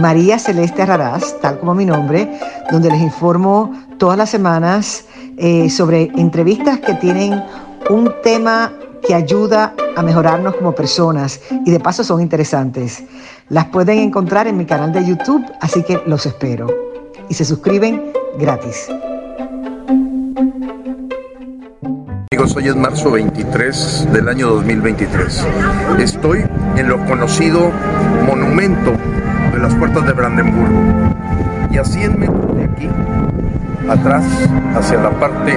María Celeste Raraz, tal como mi nombre, donde les informo todas las semanas eh, sobre entrevistas que tienen un tema que ayuda a mejorarnos como personas y de paso son interesantes. Las pueden encontrar en mi canal de YouTube, así que los espero. Y se suscriben gratis. Amigos, hoy es marzo 23 del año 2023. Estoy en lo conocido monumento las puertas de Brandenburgo. Y a 100 metros de aquí, atrás, hacia la parte,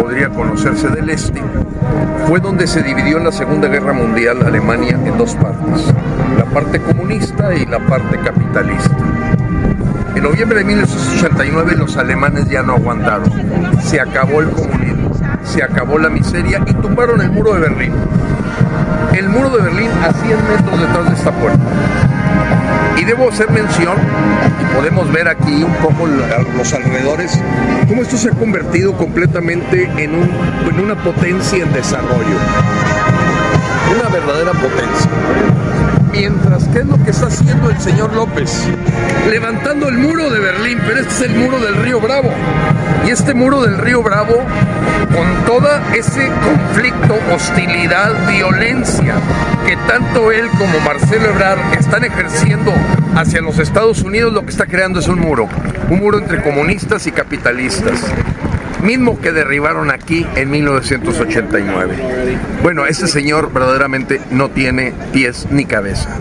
podría conocerse del este, fue donde se dividió en la Segunda Guerra Mundial Alemania en dos partes, la parte comunista y la parte capitalista. En noviembre de 1989 los alemanes ya no aguantaron, se acabó el comunismo, se acabó la miseria y tumbaron el muro de Berlín. El muro de Berlín a 100 metros detrás de esta puerta. Y debo hacer mención, y podemos ver aquí un poco los alrededores, cómo esto se ha convertido completamente en, un, en una potencia en desarrollo. Una verdadera potencia. Mientras, ¿qué es lo que está haciendo el señor López? Levantando el muro de Berlín, pero este es el muro del río Bravo. Y este muro del río Bravo, con todo ese conflicto, hostilidad, violencia que tanto él como Marcelo Ebrard están ejerciendo hacia los Estados Unidos, lo que está creando es un muro. Un muro entre comunistas y capitalistas mismo que derribaron aquí en 1989. Bueno, ese señor verdaderamente no tiene pies ni cabeza.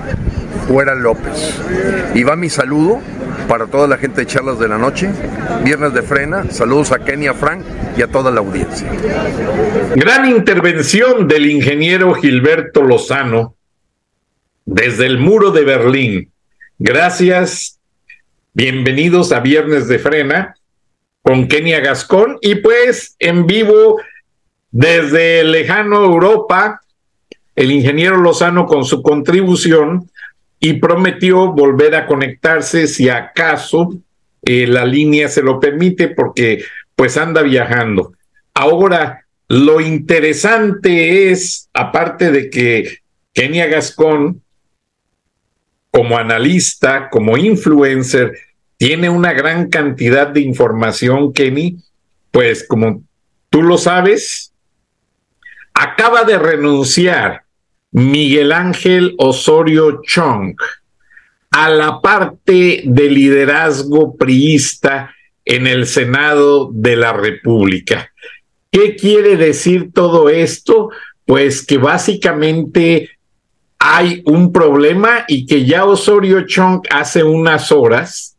Fuera López. Y va mi saludo para toda la gente de Charlas de la Noche, Viernes de Frena, saludos a Kenia Frank y a toda la audiencia. Gran intervención del ingeniero Gilberto Lozano desde el muro de Berlín. Gracias, bienvenidos a Viernes de Frena con Kenia Gascón y pues en vivo desde lejano Europa, el ingeniero Lozano con su contribución y prometió volver a conectarse si acaso eh, la línea se lo permite porque pues anda viajando. Ahora, lo interesante es, aparte de que Kenia Gascón, como analista, como influencer, tiene una gran cantidad de información, Kenny, pues como tú lo sabes, acaba de renunciar Miguel Ángel Osorio Chong a la parte de liderazgo priista en el Senado de la República. ¿Qué quiere decir todo esto? Pues que básicamente hay un problema y que ya Osorio Chong hace unas horas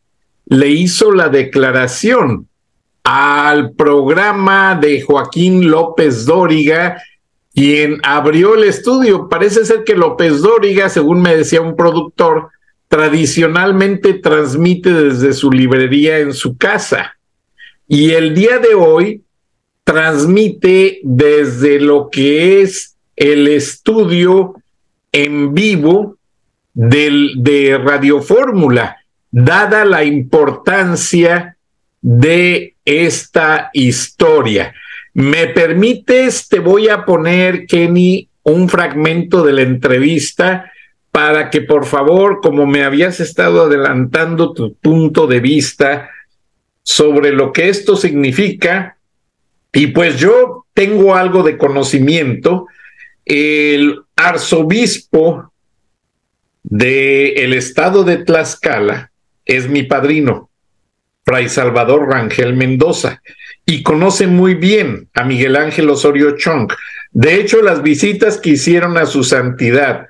le hizo la declaración al programa de Joaquín López Dóriga, quien abrió el estudio. Parece ser que López Dóriga, según me decía un productor, tradicionalmente transmite desde su librería en su casa. Y el día de hoy transmite desde lo que es el estudio en vivo de Radio Fórmula dada la importancia de esta historia. ¿Me permites? Te voy a poner, Kenny, un fragmento de la entrevista para que por favor, como me habías estado adelantando tu punto de vista sobre lo que esto significa, y pues yo tengo algo de conocimiento, el arzobispo del estado de Tlaxcala, es mi padrino, Fray Salvador Rangel Mendoza, y conoce muy bien a Miguel Ángel Osorio Chong. De hecho, las visitas que hicieron a su santidad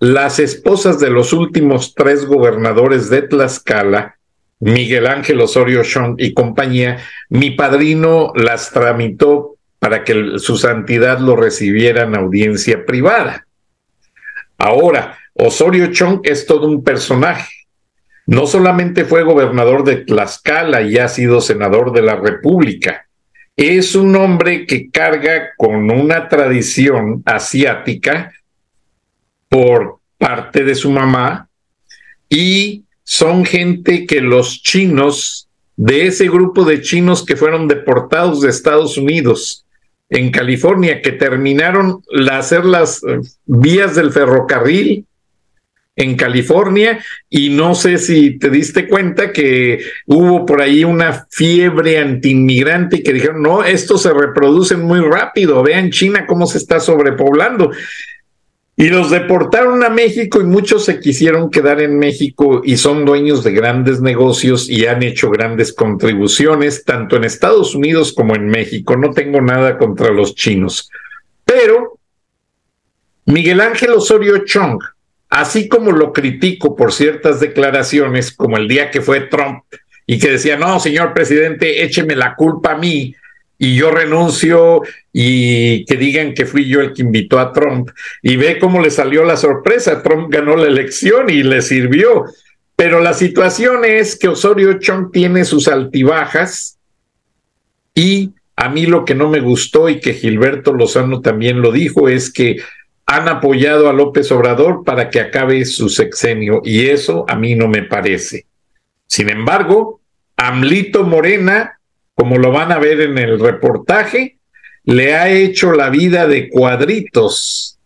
las esposas de los últimos tres gobernadores de Tlaxcala, Miguel Ángel Osorio Chong y compañía, mi padrino las tramitó para que su santidad lo recibiera en audiencia privada. Ahora, Osorio Chong es todo un personaje no solamente fue gobernador de Tlaxcala y ha sido senador de la República, es un hombre que carga con una tradición asiática por parte de su mamá y son gente que los chinos, de ese grupo de chinos que fueron deportados de Estados Unidos en California, que terminaron hacer las eh, vías del ferrocarril en California y no sé si te diste cuenta que hubo por ahí una fiebre antiinmigrante que dijeron, no, estos se reproducen muy rápido, vean China cómo se está sobrepoblando. Y los deportaron a México y muchos se quisieron quedar en México y son dueños de grandes negocios y han hecho grandes contribuciones, tanto en Estados Unidos como en México. No tengo nada contra los chinos. Pero Miguel Ángel Osorio Chong, así como lo critico por ciertas declaraciones, como el día que fue Trump y que decía, no, señor presidente, écheme la culpa a mí y yo renuncio y que digan que fui yo el que invitó a Trump. Y ve cómo le salió la sorpresa, Trump ganó la elección y le sirvió. Pero la situación es que Osorio Chong tiene sus altibajas y a mí lo que no me gustó y que Gilberto Lozano también lo dijo es que han apoyado a López Obrador para que acabe su sexenio y eso a mí no me parece. Sin embargo, Amlito Morena, como lo van a ver en el reportaje, le ha hecho la vida de cuadritos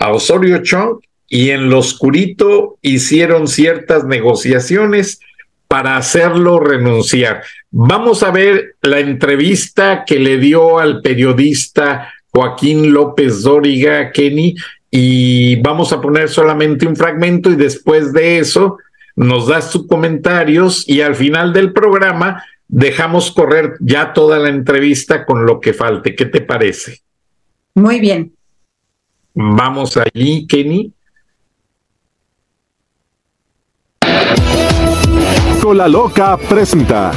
a Osorio Chong y en lo oscurito hicieron ciertas negociaciones para hacerlo renunciar. Vamos a ver la entrevista que le dio al periodista Joaquín López Dóriga, Kenny, y vamos a poner solamente un fragmento y después de eso nos das tus comentarios y al final del programa dejamos correr ya toda la entrevista con lo que falte. ¿Qué te parece? Muy bien. Vamos allí, Kenny. Cola Loca presenta.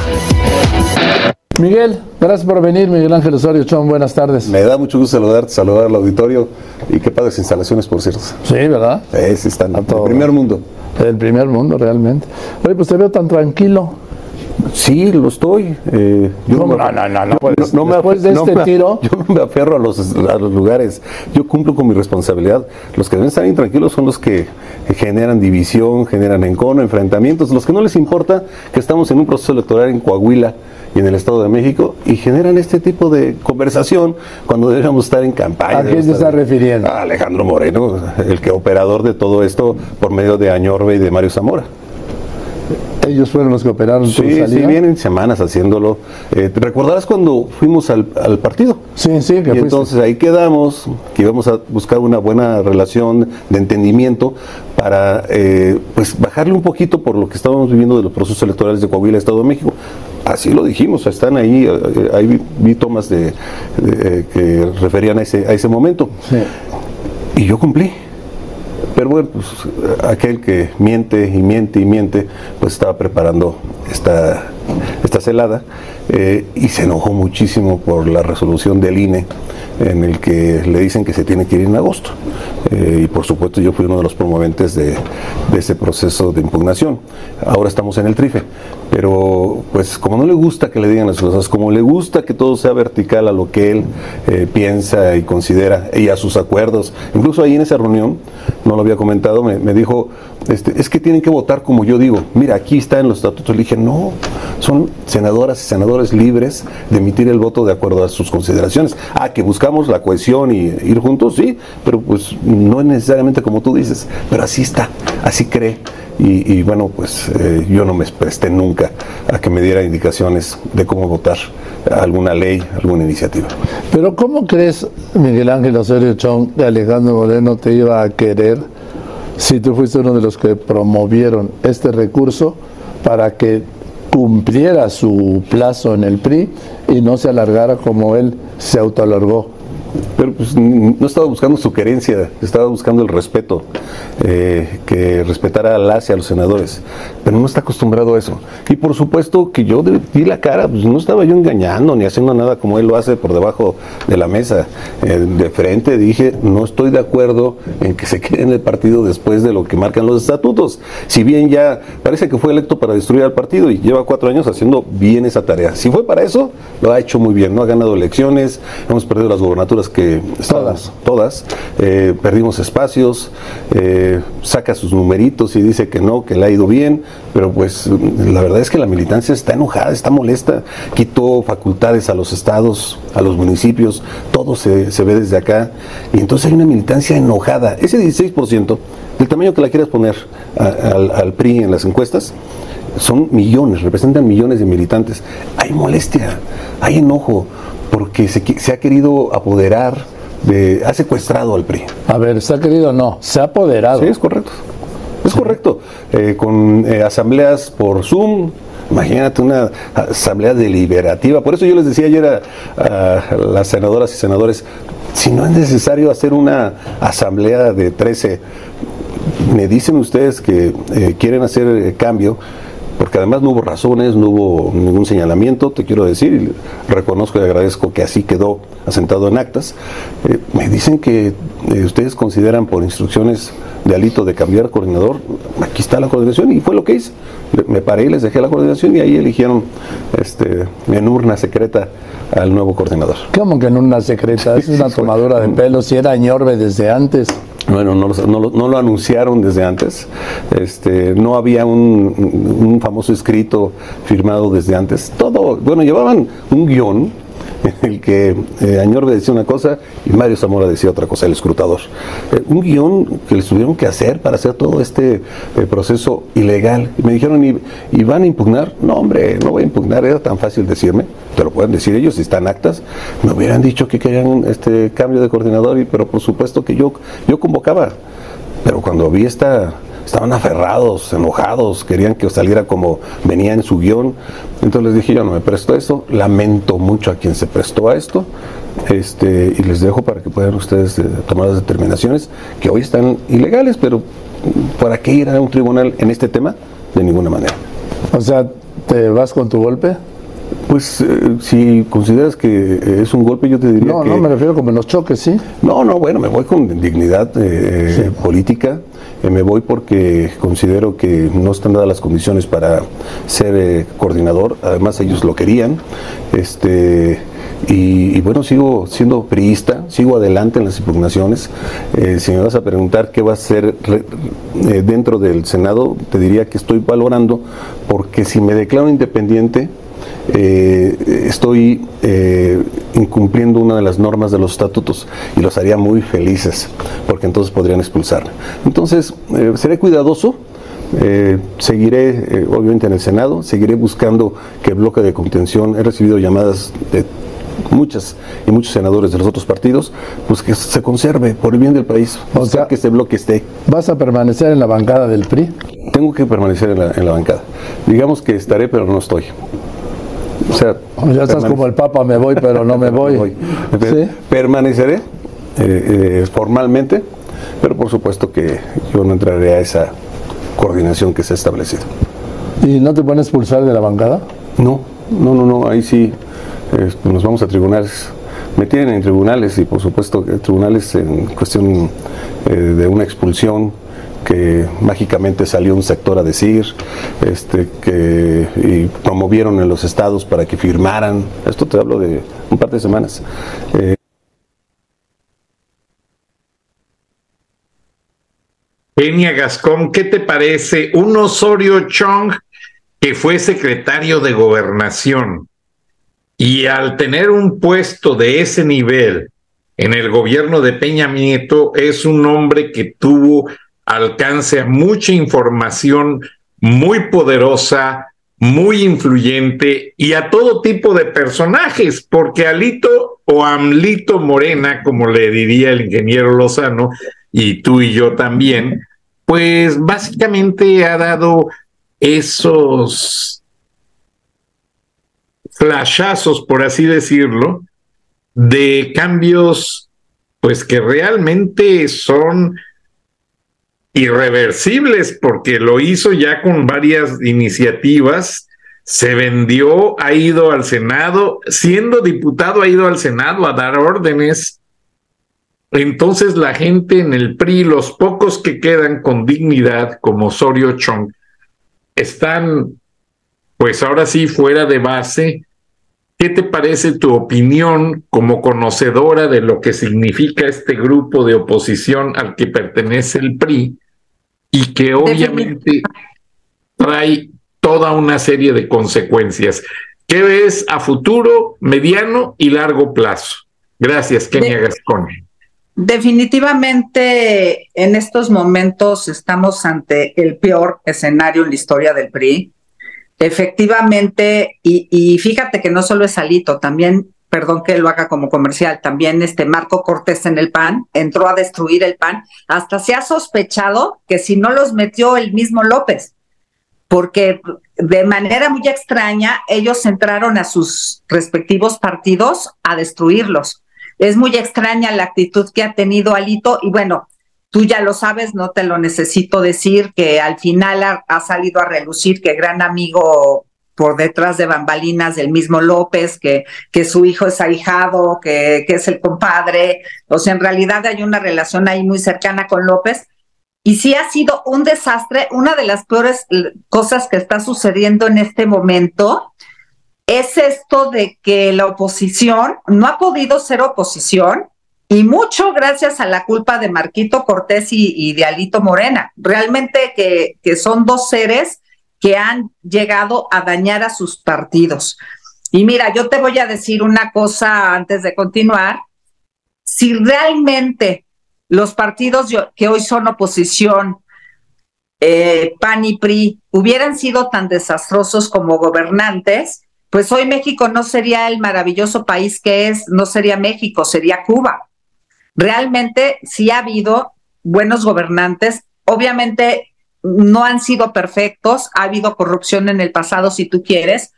Miguel, gracias por venir, Miguel Ángel Osorio Chón, buenas tardes. Me da mucho gusto saludarte, saludar al auditorio y qué padres instalaciones, por cierto. Sí, ¿verdad? Sí, sí, están. El primer mundo. El primer mundo, realmente. Oye, pues te veo tan tranquilo. Sí, lo estoy. Eh, no, no, no, no, no, pues, no, después de este tiro. Yo no me aferro a los, a los lugares. Yo cumplo con mi responsabilidad. Los que deben estar intranquilos son los que generan división, generan encono, enfrentamientos. Los que no les importa que estamos en un proceso electoral en Coahuila y en el Estado de México y generan este tipo de conversación cuando deberíamos estar en campaña. ¿A quién se está refiriendo? A Alejandro Moreno, el que operador de todo esto por medio de Añorbe y de Mario Zamora. Ellos fueron los que operaron sí, Sí, vienen semanas haciéndolo. Eh, ¿Te recordarás cuando fuimos al, partido? Sí, sí. Que y entonces ahí quedamos, que íbamos a buscar una buena relación de entendimiento para eh, pues bajarle un poquito por lo que estábamos viviendo de los procesos electorales de Coahuila, Estado de México. Así lo dijimos, están ahí, eh, ahí vi tomas de, que referían a ese, a ese momento. Y yo cumplí. Pero bueno, pues aquel que miente y miente y miente, pues estaba preparando esta, esta celada eh, y se enojó muchísimo por la resolución del INE en el que le dicen que se tiene que ir en agosto. Eh, y por supuesto yo fui uno de los promoventes de, ese proceso de impugnación. Ahora estamos en el trife, pero pues como no le gusta que le digan las cosas, como le gusta que todo sea vertical a lo que él eh, piensa y considera y a sus acuerdos, incluso ahí en esa reunión, no lo había comentado, me, dijo, este, es que tienen que votar como yo digo, mira, aquí está en los estatutos, le dije, no, son senadoras y senadores libres de emitir el voto de acuerdo a sus consideraciones. Ah, que buscamos la cohesión y ir juntos, sí, pero pues no es necesariamente como tú dices, pero así está, así cree. Y, bueno, pues eh, yo no me presté nunca a que me diera indicaciones de cómo votar alguna ley, alguna iniciativa. Pero ¿cómo crees, Miguel Ángel Osorio Chong, que Alejandro Moreno te iba a querer si tú fuiste uno de los que promovieron este recurso para que cumpliera su plazo en el PRI y no se alargara como él se autoalargó? Pero pues no estaba buscando su querencia, estaba buscando el respeto, eh, que respetara a las y a los senadores. Pero no está acostumbrado a eso. Y por supuesto que yo di la cara, pues no estaba yo engañando ni haciendo nada como él lo hace por debajo de la mesa. Eh, de frente dije, no estoy de acuerdo en que se quede en el partido después de lo que marcan los estatutos. Si bien ya parece que fue electo para destruir al partido y lleva cuatro años haciendo bien esa tarea. Si fue para eso, lo ha hecho muy bien. No ha ganado elecciones, hemos perdido las gobernaturas que... Todas. Todas. Eh, perdimos espacios, eh, saca sus numeritos y dice que no, que le ha ido bien pero pues la verdad es que la militancia está enojada, está molesta, quitó facultades a los estados, a los municipios, todo se, ve desde acá, y entonces hay una militancia enojada. Ese 16%, el tamaño que la quieras poner al, PRI en las encuestas, son millones, representan millones de militantes. Hay molestia, hay enojo, porque se, se ha querido apoderar, de, ha secuestrado al PRI. A ver, ¿se ha querido o no? Se ha apoderado. Sí, es correcto. Correcto. Eh, con eh, asambleas por Zoom, Imagínate una asamblea deliberativa. Por eso yo les decía ayer a, las senadoras y senadores, si no es necesario hacer una asamblea de 13, me dicen ustedes que eh, quieren hacer cambio, porque además no hubo razones, no hubo ningún señalamiento, te quiero decir, y reconozco y agradezco que así quedó asentado en actas. me dicen que ustedes consideran por instrucciones de alito de cambiar coordinador, aquí está la coordinación y fue lo que hice. Me paré y les dejé la coordinación y ahí eligieron este, en urna secreta al nuevo coordinador. ¿Cómo que en urna secreta? Es una tomadura de pelo, si era Ñorbe desde antes. Bueno, no, no, lo anunciaron desde antes. Este, no había un, un famoso escrito firmado desde antes. Todo, bueno, llevaban un guion el que eh, Añorbe decía una cosa y Mario Zamora decía otra cosa, el escrutador. Eh, un guion que les tuvieron que hacer para hacer todo este eh, proceso ilegal. Y me dijeron, ¿y, van a impugnar? No, hombre, no voy a impugnar, era tan fácil decirme, te lo pueden decir ellos si están actas. Me hubieran dicho que querían este cambio de coordinador, y, pero por supuesto que yo, yo convocaba. Pero cuando vi esta estaban aferrados, enojados, querían que saliera como venía en su guion. Entonces les dije, yo no me presto a eso, lamento mucho a quien se prestó a esto, este, y les dejo para que puedan ustedes eh, tomar las determinaciones que hoy están ilegales, pero ¿para qué ir a un tribunal en este tema? De ninguna manera. O sea, ¿te vas con tu golpe? Pues eh, si consideras que es un golpe, yo te diría no, que... No, me refiero como en los choques, ¿sí? No, no, bueno, me voy con dignidad eh, política. Eh, me voy porque considero que no están dadas las condiciones para ser eh, coordinador, además ellos lo querían. Este, y, bueno, sigo siendo priista, sigo adelante en las impugnaciones. Eh, si me vas a preguntar qué va a ser dentro del Senado, te diría que estoy valorando, porque si me declaro independiente, eh, estoy eh, incumpliendo una de las normas de los estatutos y los haría muy felices, porque entonces podrían expulsarme. Entonces, eh, seré cuidadoso. seguiré obviamente en el Senado, seguiré buscando que el bloque de contención, he recibido llamadas de muchas y muchos senadores de los otros partidos, pues que se conserve por el bien del país, o sea que ese bloque esté. ¿Vas a permanecer en la bancada del PRI? Tengo que permanecer en la, en la bancada. Digamos que estaré, pero no estoy. O sea, ya estás como el Papa, me voy, pero no me voy. Permaneceré eh, eh, formalmente, pero por supuesto que yo no entraré a esa coordinación que se ha establecido. ¿Y no te pones expulsar de la bancada? No, no, no, no, ahí sí pues nos vamos a tribunales. Me tienen en tribunales y por supuesto tribunales en cuestión eh, de una expulsión que mágicamente salió un sector a decir, este, que y promovieron en los estados para que firmaran. Esto te hablo de un par de semanas. Eh, Kenia Gascón, ¿qué te parece un Osorio Chong que fue secretario de gobernación y al tener un puesto de ese nivel en el gobierno de Peña Nieto es un hombre que tuvo alcance a mucha información muy poderosa, muy influyente y a todo tipo de personajes, porque Alito o Amlito Morena, como le diría el ingeniero Lozano, y tú y yo también, pues básicamente ha dado esos flashazos, por así decirlo, de cambios, pues que realmente son irreversibles porque lo hizo ya con varias iniciativas, se vendió, ha ido al Senado, siendo diputado ha ido al Senado a dar órdenes. Entonces la gente en el PRI, los pocos que quedan con dignidad, como Osorio Chong, están pues ahora sí fuera de base. ¿Qué te parece tu opinión como conocedora de lo que significa este grupo de oposición al que pertenece el PRI y que obviamente trae toda una serie de consecuencias? ¿Qué ves a futuro, mediano y largo plazo? Gracias, Kenia Gascón. Definitivamente en estos momentos estamos ante el peor escenario en la historia del PRI Efectivamente, y, fíjate que no solo es Alito, también, perdón que lo haga como comercial, también este Marco Cortés en el PAN entró a destruir el PAN. Hasta se ha sospechado que si no los metió el mismo López, porque de manera muy extraña ellos entraron a sus respectivos partidos a destruirlos. Es muy extraña la actitud que ha tenido Alito y bueno, Tú ya lo sabes, no te lo necesito decir, que al final ha, salido a relucir que gran amigo por detrás de bambalinas del mismo López, que, que su hijo es ahijado, que, que es el compadre. O sea, en realidad hay una relación ahí muy cercana con López. Y sí ha sido un desastre. Una de las peores cosas que está sucediendo en este momento es esto de que la oposición no ha podido ser oposición y mucho gracias a la culpa de Marquito Cortés y, de Alito Morena. Realmente que, que son dos seres que han llegado a dañar a sus partidos. Y mira, yo te voy a decir una cosa antes de continuar. Si realmente los partidos que hoy son oposición, eh, PAN y PRI, hubieran sido tan desastrosos como gobernantes, pues hoy México no sería el maravilloso país que es, no sería México, sería Cuba realmente sí ha habido buenos gobernantes. Obviamente no han sido perfectos, ha habido corrupción en el pasado, si tú quieres,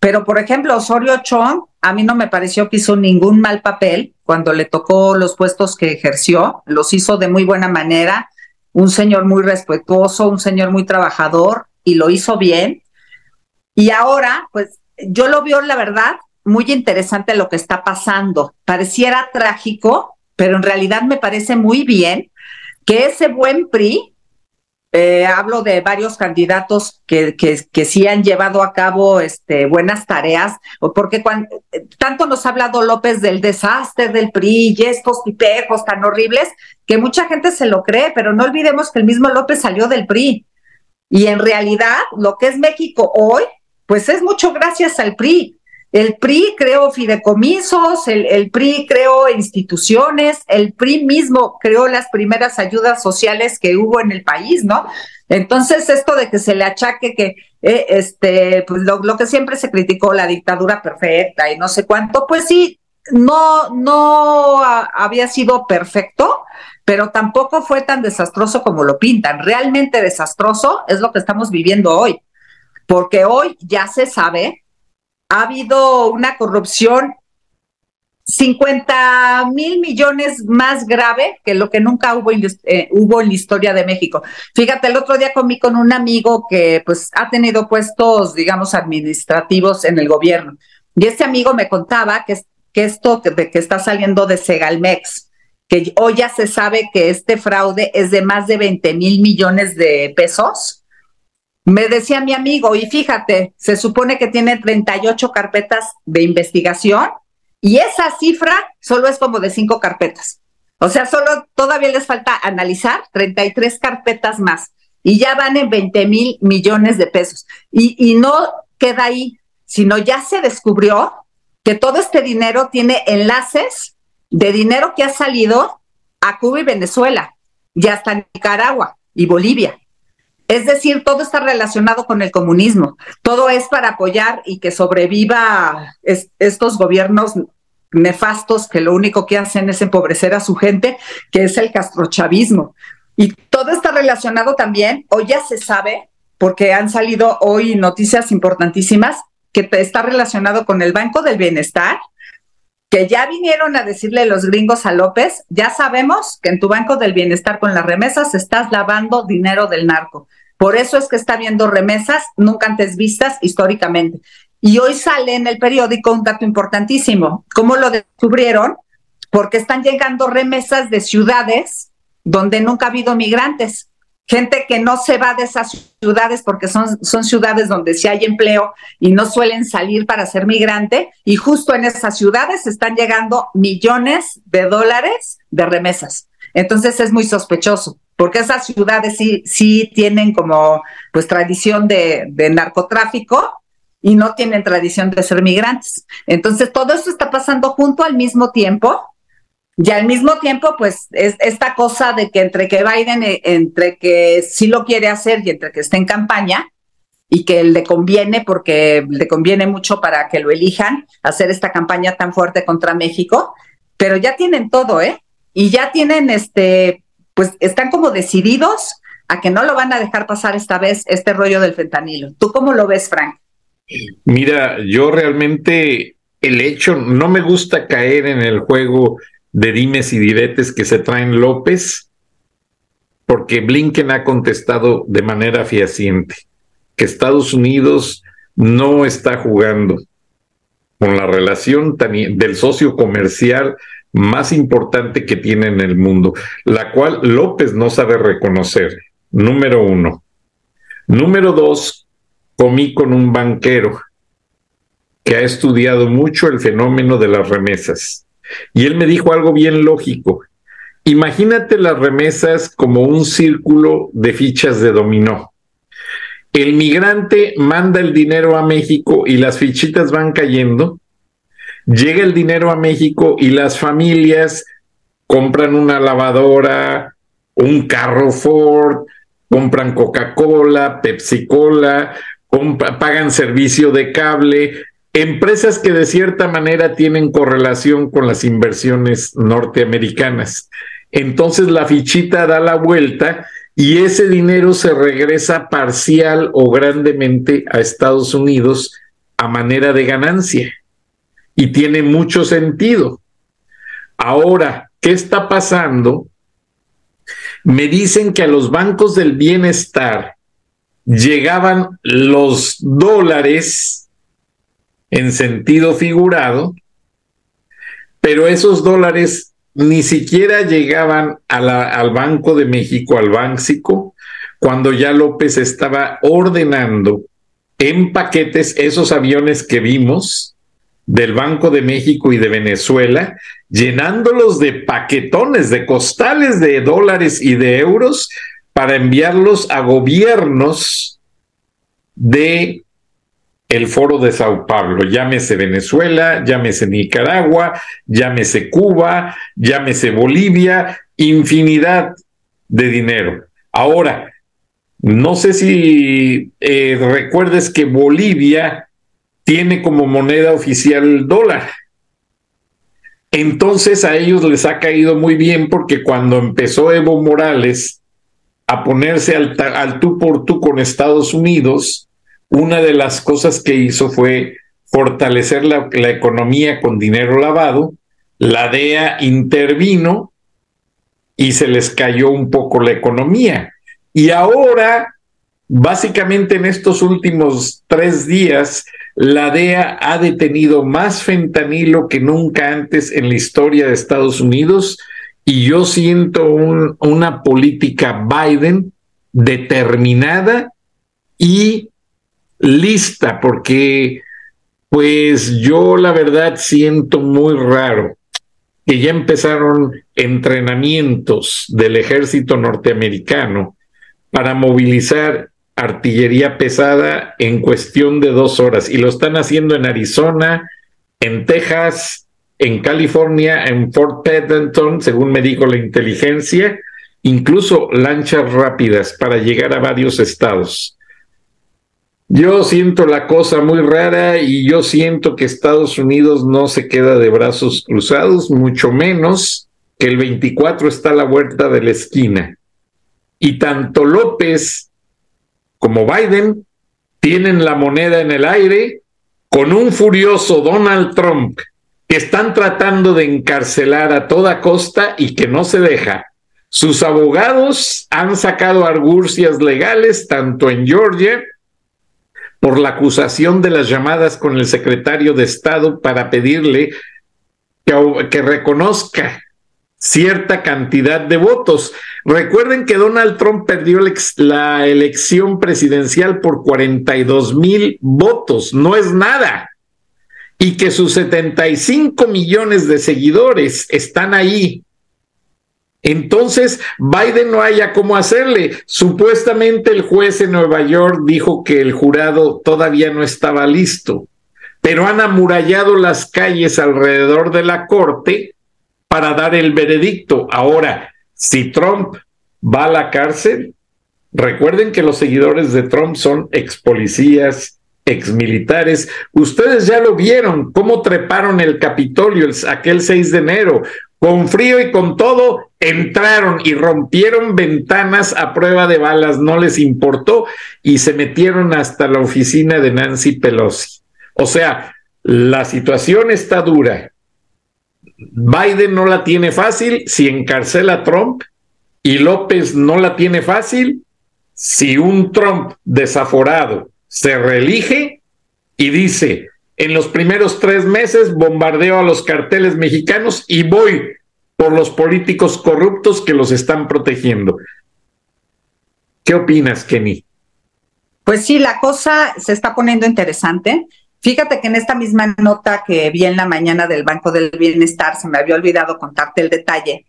pero por ejemplo, Osorio Chong, a mí no me pareció que hizo ningún mal papel cuando le tocó los puestos que ejerció, los hizo de muy buena manera, un señor muy respetuoso, un señor muy trabajador y lo hizo bien. Y ahora, pues yo lo veo, la verdad, muy interesante lo que está pasando. Pareciera trágico, pero en realidad me parece muy bien que ese buen PRI, eh, hablo de varios candidatos que, que, sí han llevado a cabo este, buenas tareas, porque cuando, tanto nos ha hablado López del desastre del PRI y estos tipejos tan horribles, que mucha gente se lo cree, pero no olvidemos que el mismo López salió del PRI. Y en realidad, lo que es México hoy, pues es mucho gracias al PRI. El PRI creó fideicomisos, el, PRI creó instituciones, el PRI mismo creó las primeras ayudas sociales que hubo en el país, ¿no? Entonces, esto de que se le achaque que, eh, este, pues lo, lo, que siempre se criticó, la dictadura perfecta y no sé cuánto, pues sí, no, no había sido perfecto, pero tampoco fue tan desastroso como lo pintan. Realmente desastroso es lo que estamos viviendo hoy, porque hoy ya se sabe ha habido una corrupción 50 mil millones más grave que lo que nunca hubo, eh, hubo en la historia de México. Fíjate, el otro día comí con un amigo que pues ha tenido puestos, digamos, administrativos en el gobierno. Y este amigo me contaba que, que esto de que está saliendo de Segalmex, que hoy ya se sabe que este fraude es de más de 20 mil millones de pesos me decía mi amigo, y fíjate, se supone que tiene 38 carpetas de investigación y esa cifra solo es como de cinco carpetas. O sea, solo todavía les falta analizar 33 carpetas más y ya van en 20 mil millones de pesos. Y, y no queda ahí, sino ya se descubrió que todo este dinero tiene enlaces de dinero que ha salido a Cuba y Venezuela y hasta Nicaragua y Bolivia. Es decir, todo está relacionado con el comunismo. Todo es para apoyar y que sobreviva estos gobiernos nefastos que lo único que hacen es empobrecer a su gente, que es el castrochavismo. Y todo está relacionado también, hoy ya se sabe, porque han salido hoy noticias importantísimas, que está relacionado con el Banco del Bienestar, que ya vinieron a decirle los gringos a López, ya sabemos que en tu Banco del Bienestar con las remesas estás lavando dinero del narco. Por eso es que está viendo remesas nunca antes vistas históricamente. Y hoy sale en el periódico un dato importantísimo. ¿Cómo lo descubrieron? Porque están llegando remesas de ciudades donde nunca ha habido migrantes gente que no se va de esas ciudades porque son, son ciudades donde sí hay empleo y no suelen salir para ser migrante, y justo en esas ciudades están llegando millones de dólares de remesas. Entonces es muy sospechoso, porque esas ciudades sí, sí tienen como pues tradición de, narcotráfico y no tienen tradición de ser migrantes. Entonces todo esto está pasando junto al mismo tiempo y al mismo tiempo, pues, es esta cosa de que entre que Biden, eh, entre que sí lo quiere hacer y entre que está en campaña, y que le conviene, porque le conviene mucho para que lo elijan, hacer esta campaña tan fuerte contra México, pero ya tienen todo, ¿eh? Y ya tienen, este, pues, están como decididos a que no lo van a dejar pasar esta vez este rollo del fentanilo. ¿Tú cómo lo ves, Frank? Mira, yo realmente el hecho, no me gusta caer en el juego de dimes y diretes que se traen López, porque Blinken ha contestado de manera fehaciente que Estados Unidos no está jugando con la relación del socio comercial más importante que tiene en el mundo, la cual López no sabe reconocer, número uno. Número dos, comí con un banquero que ha estudiado mucho el fenómeno de las remesas y él me dijo algo bien lógico. Imagínate las remesas como un círculo de fichas de dominó. El migrante manda el dinero a México y las fichitas van cayendo. Llega el dinero a México y las familias compran una lavadora, un carro Ford, compran Coca-Cola, Pepsi-Cola, pagan servicio de cable, empresas que de cierta manera tienen correlación con las inversiones norteamericanas. Entonces la fichita da la vuelta y ese dinero se regresa parcial o grandemente a Estados Unidos a manera de ganancia. Y tiene mucho sentido. Ahora, ¿qué está pasando? Me dicen que a los bancos del bienestar llegaban los dólares en sentido figurado, pero esos dólares ni siquiera llegaban al Banco de México, al Bánxico, cuando ya López estaba ordenando en paquetes esos aviones que vimos del Banco de México y de Venezuela, llenándolos de paquetones, de costales de dólares y de euros para enviarlos a gobiernos de el foro de Sao Paulo, llámese Venezuela, llámese Nicaragua, llámese Cuba, llámese Bolivia, infinidad de dinero. Ahora, no sé si eh, recuerdes que Bolivia tiene como moneda oficial el dólar. Entonces a ellos les ha caído muy bien porque cuando empezó Evo Morales a ponerse al, tú por tú con Estados Unidos, una de las cosas que hizo fue fortalecer la, economía con dinero lavado, la DEA intervino y se les cayó un poco la economía. Y ahora, básicamente en estos últimos tres días, la DEA ha detenido más fentanilo que nunca antes en la historia de Estados Unidos y yo siento una política Biden determinada y lista, porque pues yo la verdad siento muy raro que ya empezaron entrenamientos del ejército norteamericano para movilizar artillería pesada en cuestión de dos horas y lo están haciendo en Arizona, en Texas, en California, en Fort Pendleton, según me dijo la inteligencia, incluso lanchas rápidas para llegar a varios estados. Yo siento la cosa muy rara y yo siento que Estados Unidos no se queda de brazos cruzados, mucho menos que el 24 está a la vuelta de la esquina. Y tanto López como Biden tienen la moneda en el aire con un furioso Donald Trump que están tratando de encarcelar a toda costa y que no se deja. Sus abogados han sacado argucias legales tanto en Georgia por la acusación de las llamadas con el secretario de Estado para pedirle que, que reconozca cierta cantidad de votos. Recuerden que Donald Trump perdió la elección presidencial por 42 mil votos, no es nada. Y que sus 75 millones de seguidores están ahí entonces, Biden no haya cómo hacerle. Supuestamente el juez en Nueva York dijo que el jurado todavía no estaba listo, pero han amurallado las calles alrededor de la corte para dar el veredicto. Ahora, si Trump va a la cárcel, recuerden que los seguidores de Trump son ex policías, ex militares. Ustedes ya lo vieron, cómo treparon el Capitolio aquel 6 de enero con frío y con todo, entraron y rompieron ventanas a prueba de balas, no les importó y se metieron hasta la oficina de Nancy Pelosi. O sea, la situación está dura. Biden no la tiene fácil si encarcela a Trump y López no la tiene fácil si un Trump desaforado se reelige y dice, en los primeros tres meses bombardeo a los carteles mexicanos y voy por los políticos corruptos que los están protegiendo. ¿Qué opinas, Kenny? Pues sí, la cosa se está poniendo interesante. Fíjate que en esta misma nota que vi en la mañana del Banco del Bienestar, se me había olvidado contarte el detalle,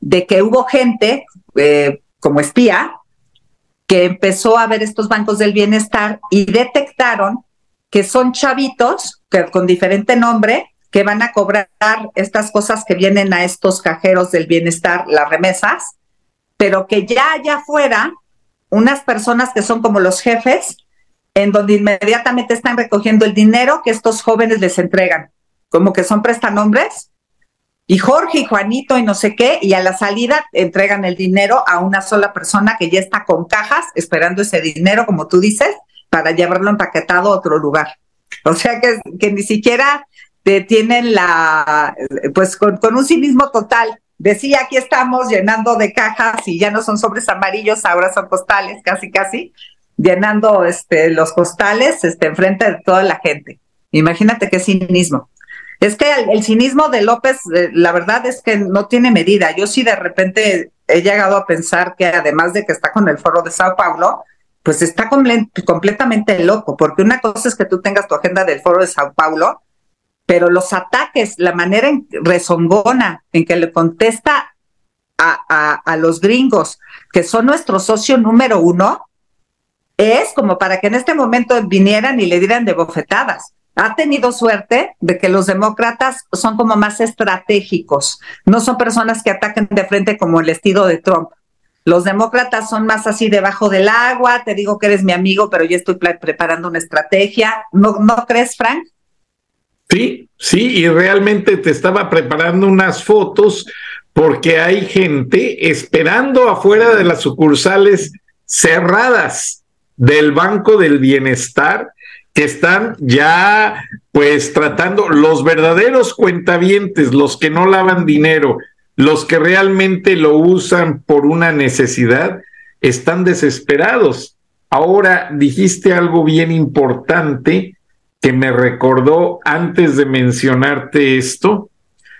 de que hubo gente eh, como espía que empezó a ver estos bancos del bienestar y detectaron que son chavitos que, con diferente nombre que van a cobrar estas cosas que vienen a estos cajeros del bienestar, las remesas, pero que ya allá afuera, unas personas que son como los jefes, en donde inmediatamente están recogiendo el dinero que estos jóvenes les entregan, como que son prestanombres, y Jorge y Juanito y no sé qué, y a la salida entregan el dinero a una sola persona que ya está con cajas esperando ese dinero, como tú dices, para llevarlo empaquetado a otro lugar. O sea que, que ni siquiera te tienen la, pues con, un cinismo total. Decía, aquí estamos llenando de cajas y ya no son sobres amarillos, ahora son postales, casi, casi, llenando este, los postales este, enfrente de toda la gente. Imagínate qué cinismo. Es que el, cinismo de López, eh, la verdad es que no tiene medida. Yo sí de repente he llegado a pensar que además de que está con el foro de Sao Paulo, pues está completamente loco, porque una cosa es que tú tengas tu agenda del foro de Sao Paulo, pero los ataques, la manera en, rezongona en que le contesta a, los gringos, que son nuestro socio número uno, es como para que en este momento vinieran y le dieran de bofetadas. Ha tenido suerte de que los demócratas son como más estratégicos, no son personas que ataquen de frente como el estilo de Trump. Los demócratas son más así debajo del agua, te digo que eres mi amigo, pero yo estoy preparando una estrategia. ¿No, ¿No crees, Frank? Sí, sí, y realmente te estaba preparando unas fotos porque hay gente esperando afuera de las sucursales cerradas del Banco del Bienestar que están ya pues tratando los verdaderos cuentavientes, los que no lavan dinero, los que realmente lo usan por una necesidad, están desesperados. Ahora dijiste algo bien importante que me recordó antes de mencionarte esto.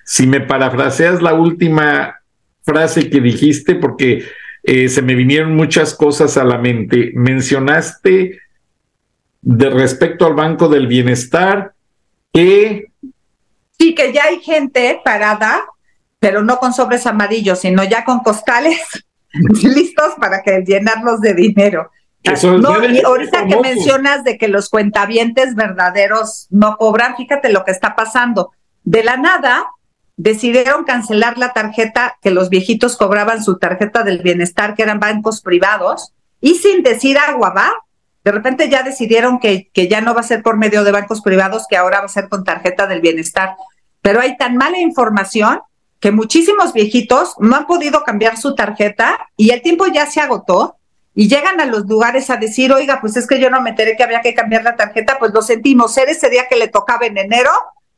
Si me parafraseas la última frase que dijiste, porque eh, se me vinieron muchas cosas a la mente. Mencionaste de respecto al Banco del Bienestar que... Sí, que ya hay gente parada, pero no con sobres amarillos, sino ya con costales listos para que llenarlos de dinero no, y ahorita que mencionas de que los cuentavientes verdaderos no cobran, fíjate lo que está pasando. De la nada decidieron cancelar la tarjeta que los viejitos cobraban su tarjeta del bienestar, que eran bancos privados, y sin decir agua va. De repente ya decidieron que, que ya no va a ser por medio de bancos privados, que ahora va a ser con tarjeta del bienestar. Pero hay tan mala información que muchísimos viejitos no han podido cambiar su tarjeta y el tiempo ya se agotó y llegan a los lugares a decir, oiga, pues es que yo no me enteré que había que cambiar la tarjeta, pues lo sentimos, ser ese día que le tocaba en enero,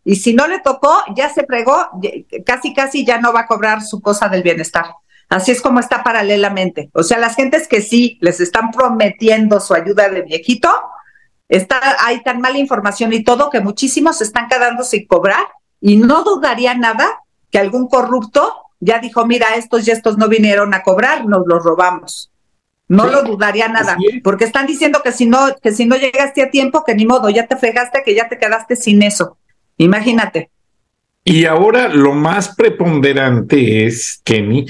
y si no le tocó, ya se fregó, casi casi ya no va a cobrar su cosa del bienestar. Así es como está paralelamente. O sea, las gentes que sí les están prometiendo su ayuda de viejito, está, hay tan mala información y todo que muchísimos se están quedando sin cobrar y no dudaría nada que algún corrupto ya dijo, mira, estos y estos no vinieron a cobrar, nos los robamos. No lo dudaría nada, porque están diciendo que si no, que si no llegaste a tiempo, que ni modo, ya te fregaste, que ya te quedaste sin eso. Imagínate. Y ahora lo más preponderante es, Kenny,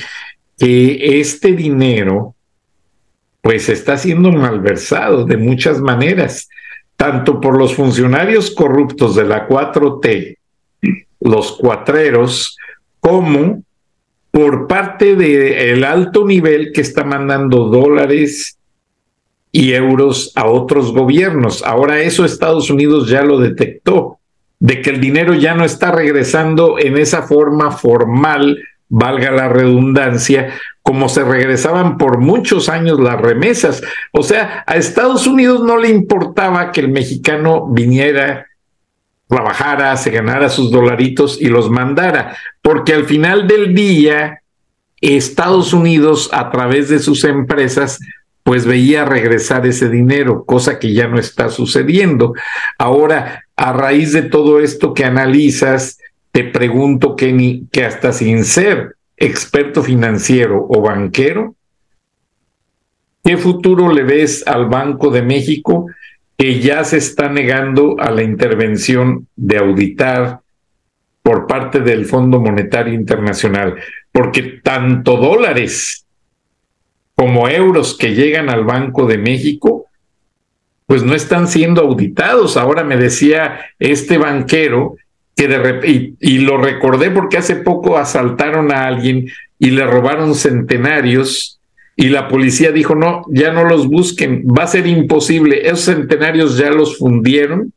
que este dinero pues está siendo malversado de muchas maneras, tanto por los funcionarios corruptos de la 4T, los cuatreros, como por parte del alto nivel que está mandando dólares y euros a otros gobiernos. Ahora eso Estados Unidos ya lo detectó, de que el dinero ya no está regresando en esa forma formal, valga la redundancia, como se regresaban por muchos años las remesas. O sea, a Estados Unidos no le importaba que el mexicano viniera trabajara, se ganara sus dolaritos y los mandara, porque al final del día Estados Unidos a través de sus empresas pues veía regresar ese dinero, cosa que ya no está sucediendo. Ahora, a raíz de todo esto que analizas, te pregunto, Kenny, que hasta sin ser experto financiero o banquero, ¿qué futuro le ves al Banco de México que ya se está negando a la intervención de auditar por parte del Fondo Monetario Internacional, porque tanto dólares como euros que llegan al Banco de México, pues no están siendo auditados. Ahora me decía este banquero que de y, y lo recordé porque hace poco asaltaron a alguien y le robaron centenarios y la policía dijo, no, ya no los busquen, va a ser imposible, esos centenarios ya los fundieron,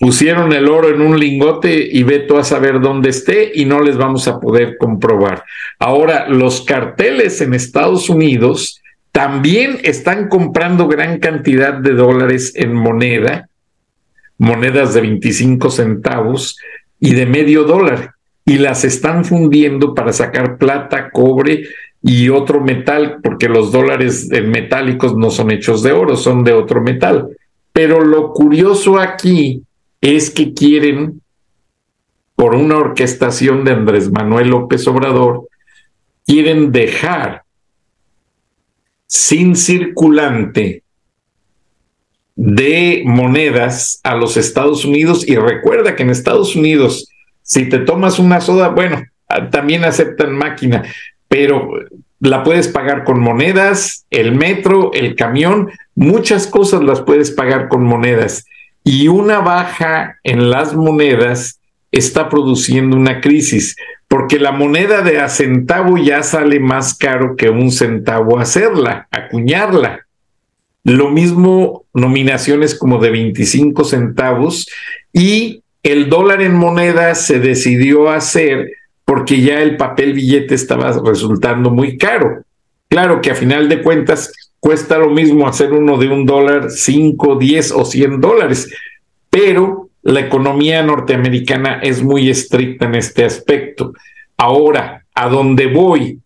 pusieron el oro en un lingote y veto a saber dónde esté y no les vamos a poder comprobar. Ahora, los carteles en Estados Unidos también están comprando gran cantidad de dólares en moneda, monedas de 25 centavos y de medio dólar, y las están fundiendo para sacar plata, cobre y otro metal, porque los dólares metálicos no son hechos de oro, son de otro metal. Pero lo curioso aquí es que quieren, por una orquestación de Andrés Manuel López Obrador, quieren dejar sin circulante de monedas a los Estados Unidos y recuerda que en Estados Unidos si te tomas una soda, bueno, también aceptan máquina, pero la puedes pagar con monedas, el metro, el camión, muchas cosas las puedes pagar con monedas. Y una baja en las monedas está produciendo una crisis, porque la moneda de a centavo ya sale más caro que un centavo hacerla, acuñarla. Lo mismo nominaciones como de 25 centavos y el dólar en moneda se decidió hacer porque ya el papel billete estaba resultando muy caro. Claro que a final de cuentas cuesta lo mismo hacer uno de un dólar, cinco, diez o cien dólares, pero la economía norteamericana es muy estricta en este aspecto. Ahora, a dónde voy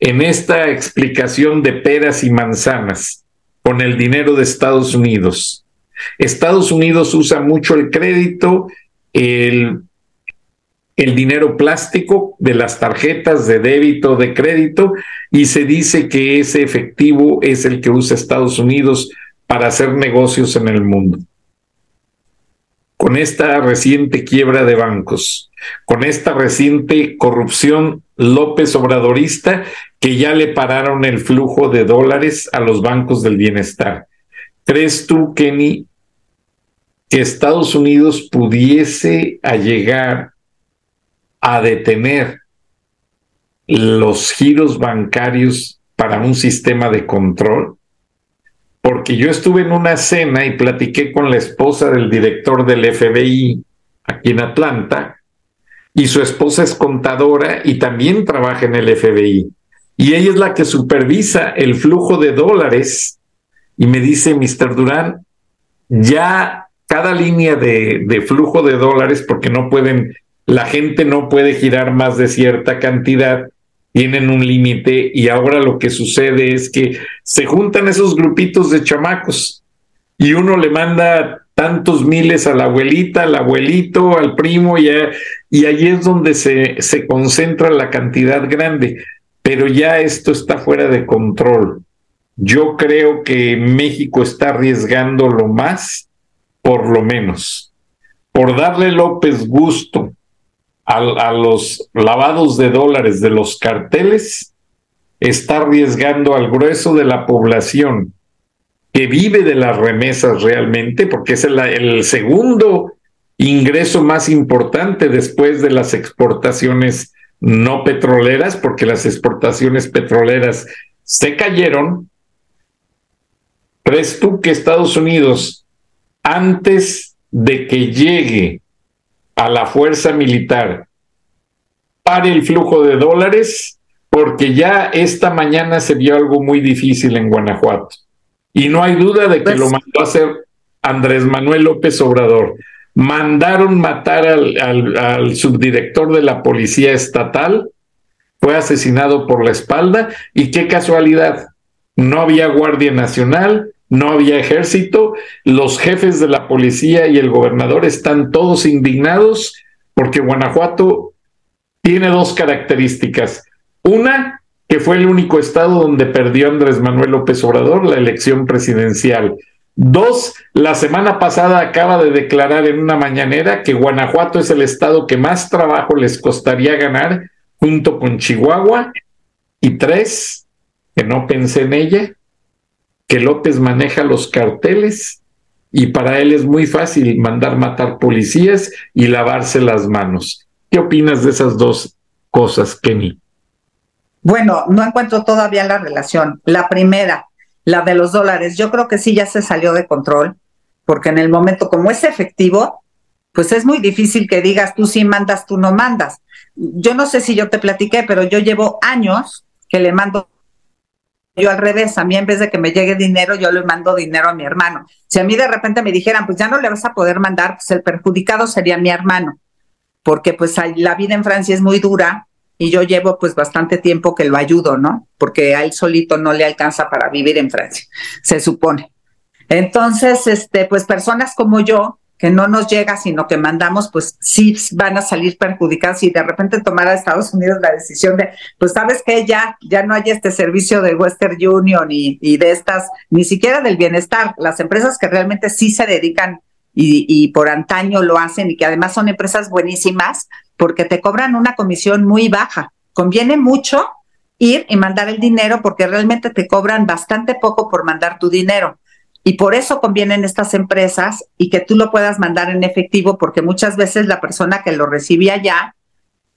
en esta explicación de peras y manzanas con el dinero de Estados Unidos. Estados Unidos usa mucho el crédito, el dinero plástico de las tarjetas de débito, de crédito, y se dice que ese efectivo es el que usa Estados Unidos para hacer negocios en el mundo. Con esta reciente quiebra de bancos, con esta reciente corrupción López Obradorista, que ya le pararon el flujo de dólares a los bancos del bienestar. ¿Crees tú, Kenny, que Estados Unidos pudiese llegar a detener los giros bancarios para un sistema de control? Porque yo estuve en una cena y platiqué con la esposa del director del FBI aquí en Atlanta, y su esposa es contadora y también trabaja en el FBI. Y ella es la que supervisa el flujo de dólares y me dice, Mr. Durán, ya cada línea de, de flujo de dólares porque no pueden, la gente no puede girar más de cierta cantidad tienen un límite y ahora lo que sucede es que se juntan esos grupitos de chamacos y uno le manda tantos miles a la abuelita, al abuelito, al primo, y, ahí es donde se, se concentra la cantidad grande. Pero ya esto está fuera de control. Yo creo que México está arriesgando lo más, por lo menos, por darle López gusto a, los lavados de dólares de los carteles, está arriesgando al grueso de la población que vive de las remesas realmente, porque es el, segundo ingreso más importante después de las exportaciones no petroleras, porque las exportaciones petroleras se cayeron. ¿Crees tú que Estados Unidos, antes de que llegue a la fuerza militar pare el flujo de dólares, porque ya esta mañana se vio algo muy difícil en Guanajuato. Y no hay duda de que lo mandó a hacer Andrés Manuel López Obrador. Mandaron matar al, al subdirector de la Policía Estatal, fue asesinado por la espalda, y qué casualidad, no había Guardia Nacional, no había ejército, los jefes de la policía y el gobernador están todos indignados porque Guanajuato tiene dos características. Una, que fue el único estado donde perdió Andrés Manuel López Obrador la elección presidencial. Dos, la semana pasada acaba de declarar en una mañanera que Guanajuato es el estado que más trabajo les costaría ganar junto con Chihuahua. Y tres, que no pensé en ella, que López maneja los carteles y para él es muy fácil mandar matar policías y lavarse las manos. ¿Qué opinas de esas dos cosas, Kenny? Bueno, no encuentro todavía la relación. La primera, la de los dólares, yo creo que sí ya se salió de control, porque en el momento como es efectivo, pues es muy difícil que digas tú sí mandas, tú no mandas. Yo no sé si yo te platiqué, pero yo llevo años que le mando yo al revés, a mí en vez de que me llegue dinero, yo le mando dinero a mi hermano. Si a mí de repente me dijeran, pues ya no le vas a poder mandar, pues el perjudicado sería mi hermano, porque pues la vida en Francia es muy dura y yo llevo pues bastante tiempo que lo ayudo, ¿no? Porque a él solito no le alcanza para vivir en Francia, se supone. Entonces, este, pues personas como yo, que no nos llega, sino que mandamos, pues sí van a salir perjudicados y de repente tomar a Estados Unidos la decisión de, pues sabes que ya, ya no hay este servicio de Western Union y, y de estas, ni siquiera del bienestar, las empresas que realmente sí se dedican y, y por antaño lo hacen y que además son empresas buenísimas porque te cobran una comisión muy baja. Conviene mucho ir y mandar el dinero porque realmente te cobran bastante poco por mandar tu dinero. Y por eso convienen estas empresas y que tú lo puedas mandar en efectivo, porque muchas veces la persona que lo recibe allá,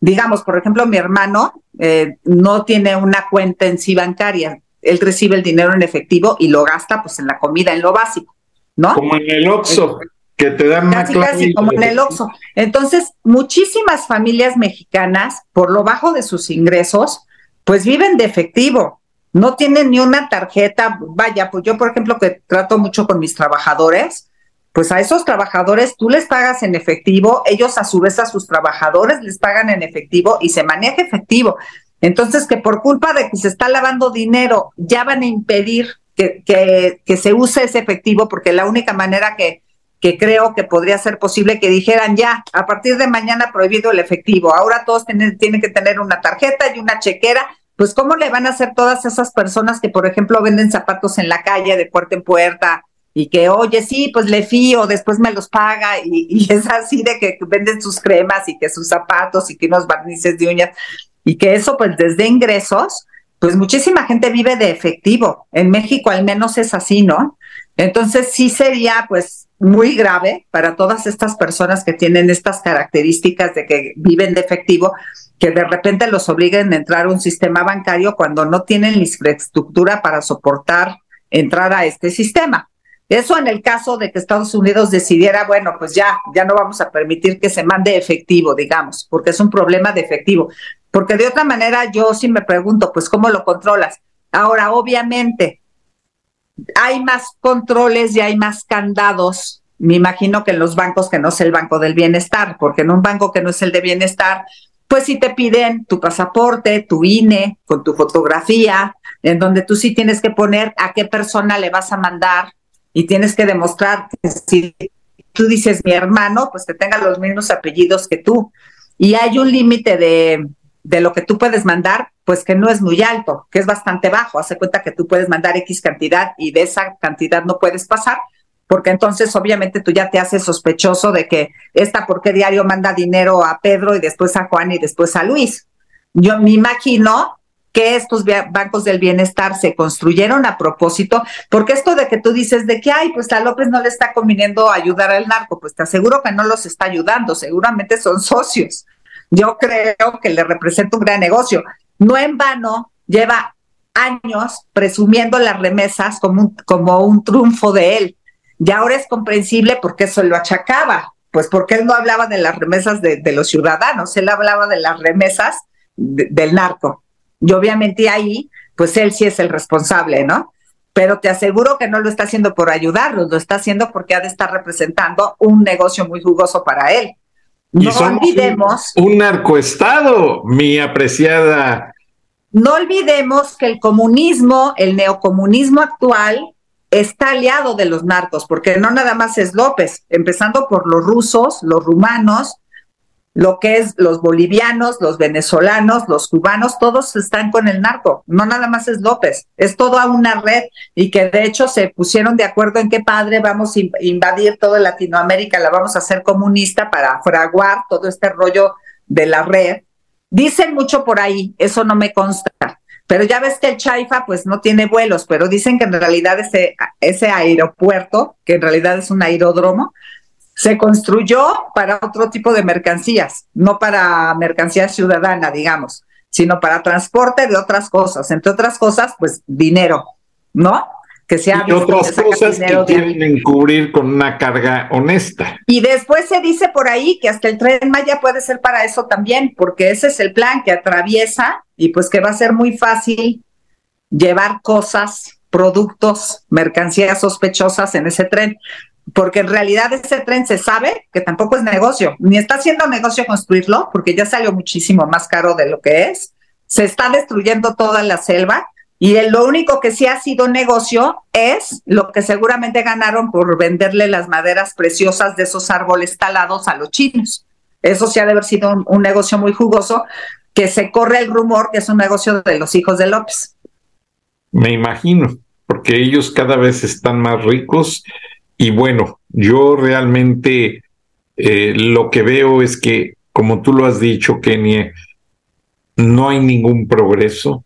digamos, por ejemplo, mi hermano eh, no tiene una cuenta en sí bancaria, él recibe el dinero en efectivo y lo gasta pues en la comida, en lo básico, ¿no? Como en el Oxxo, que te dan casi, casi como en el Oxxo. Entonces, muchísimas familias mexicanas, por lo bajo de sus ingresos, pues viven de efectivo no tienen ni una tarjeta. Vaya, pues yo, por ejemplo, que trato mucho con mis trabajadores, pues a esos trabajadores tú les pagas en efectivo, ellos a su vez a sus trabajadores les pagan en efectivo y se maneja efectivo. Entonces, que por culpa de que se está lavando dinero, ya van a impedir que, que, se use ese efectivo, porque la única manera que, que creo que podría ser posible que dijeran ya, a partir de mañana prohibido el efectivo, ahora todos tienen, tienen que tener una tarjeta y una chequera pues cómo le van a hacer todas esas personas que, por ejemplo, venden zapatos en la calle de puerta en puerta y que, oye, sí, pues le fío, después me los paga y, es así de que venden sus cremas y que sus zapatos y que unos barnices de uñas y que eso pues desde ingresos, pues muchísima gente vive de efectivo. En México al menos es así, ¿no? Entonces sí sería pues muy grave para todas estas personas que tienen estas características de que viven de efectivo, que de repente los obliguen a entrar a un sistema bancario cuando no tienen la infraestructura para soportar entrar a este sistema. Eso en el caso de que Estados Unidos decidiera, bueno, pues ya, ya no vamos a permitir que se mande efectivo, digamos, porque es un problema de efectivo. Porque de otra manera yo sí me pregunto, pues, ¿cómo lo controlas? Ahora, obviamente, hay más controles y hay más candados me imagino que en los bancos que no es el Banco del Bienestar, porque en un banco que no es el de Bienestar, pues si te piden tu pasaporte, tu INE, con tu fotografía, en donde tú sí tienes que poner a qué persona le vas a mandar y tienes que demostrar que si tú dices mi hermano, pues que tenga los mismos apellidos que tú. Y hay un límite de, de lo que tú puedes mandar, pues que no es muy alto, que es bastante bajo. Hace cuenta que tú puedes mandar X cantidad y de esa cantidad no puedes pasar, porque entonces obviamente tú ya te haces sospechoso de que esta por qué diario manda dinero a Pedro y después a Juan y después a Luis. Yo me imagino que estos bancos del bienestar se construyeron a propósito, porque esto de que tú dices de que, ay, pues a López no le está conviniendo ayudar al narco, pues te aseguro que no los está ayudando, seguramente son socios yo creo que le representa un gran negocio. No en vano lleva años presumiendo las remesas como un, como un triunfo de él. Y ahora es comprensible porque eso lo achacaba, pues porque él no hablaba de las remesas de, los ciudadanos, él hablaba de las remesas del narco. Y obviamente ahí, pues él sí es el responsable, ¿no? Pero te aseguro que no lo está haciendo por ayudarlos, lo está haciendo porque ha de estar representando un negocio muy jugoso para él. No olvidemos. Un, narcoestado, mi apreciada. No olvidemos que el comunismo, el neocomunismo actual, está aliado de los narcos, porque no nada más es López, empezando por los rusos, los rumanos, lo que es los bolivianos, los venezolanos, los cubanos, todos están con el narco, no nada más es López, es toda una red y que de hecho se pusieron de acuerdo en qué padre vamos a invadir toda Latinoamérica, la vamos a hacer comunista para fraguar todo este rollo de la red. Dicen mucho por ahí, eso no me consta, pero ya ves que el Chaifa pues no tiene vuelos, pero dicen que en realidad ese, aeropuerto, que en realidad es un aeródromo, se construyó para otro tipo de mercancías, no para mercancía ciudadana, digamos, sino para transporte de otras cosas, entre otras cosas, pues dinero, ¿no? Que sea y otras cosas que quieren encubrir con una carga honesta. Y después se dice por ahí que hasta el tren Maya puede ser para eso también, porque ese es el plan que atraviesa y pues que va a ser muy fácil llevar cosas, productos, mercancías sospechosas en ese tren porque en realidad ese tren se sabe que tampoco es negocio, ni está haciendo negocio construirlo, porque ya salió muchísimo más caro de lo que es, se está destruyendo toda la selva y lo único que sí ha sido negocio es lo que seguramente ganaron por venderle las maderas preciosas de esos árboles talados a los chinos. Eso sí ha de haber sido un, un negocio muy jugoso, que se corre el rumor que es un negocio de los hijos de López. Me imagino, porque ellos cada vez están más ricos y bueno, yo realmente eh, lo que veo es que, como tú lo has dicho, Kenia, no hay ningún progreso,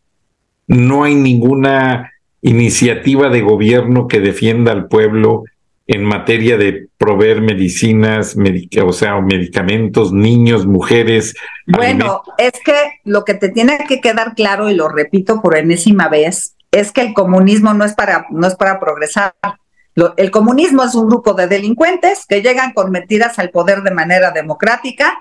no hay ninguna iniciativa de gobierno que defienda al pueblo en materia de proveer medicinas, o sea, medicamentos, niños, mujeres. Bueno, es que lo que te tiene que quedar claro, y lo repito por enésima vez, es que el comunismo no es para, no es para progresar el comunismo es un grupo de delincuentes que llegan con mentiras al poder de manera democrática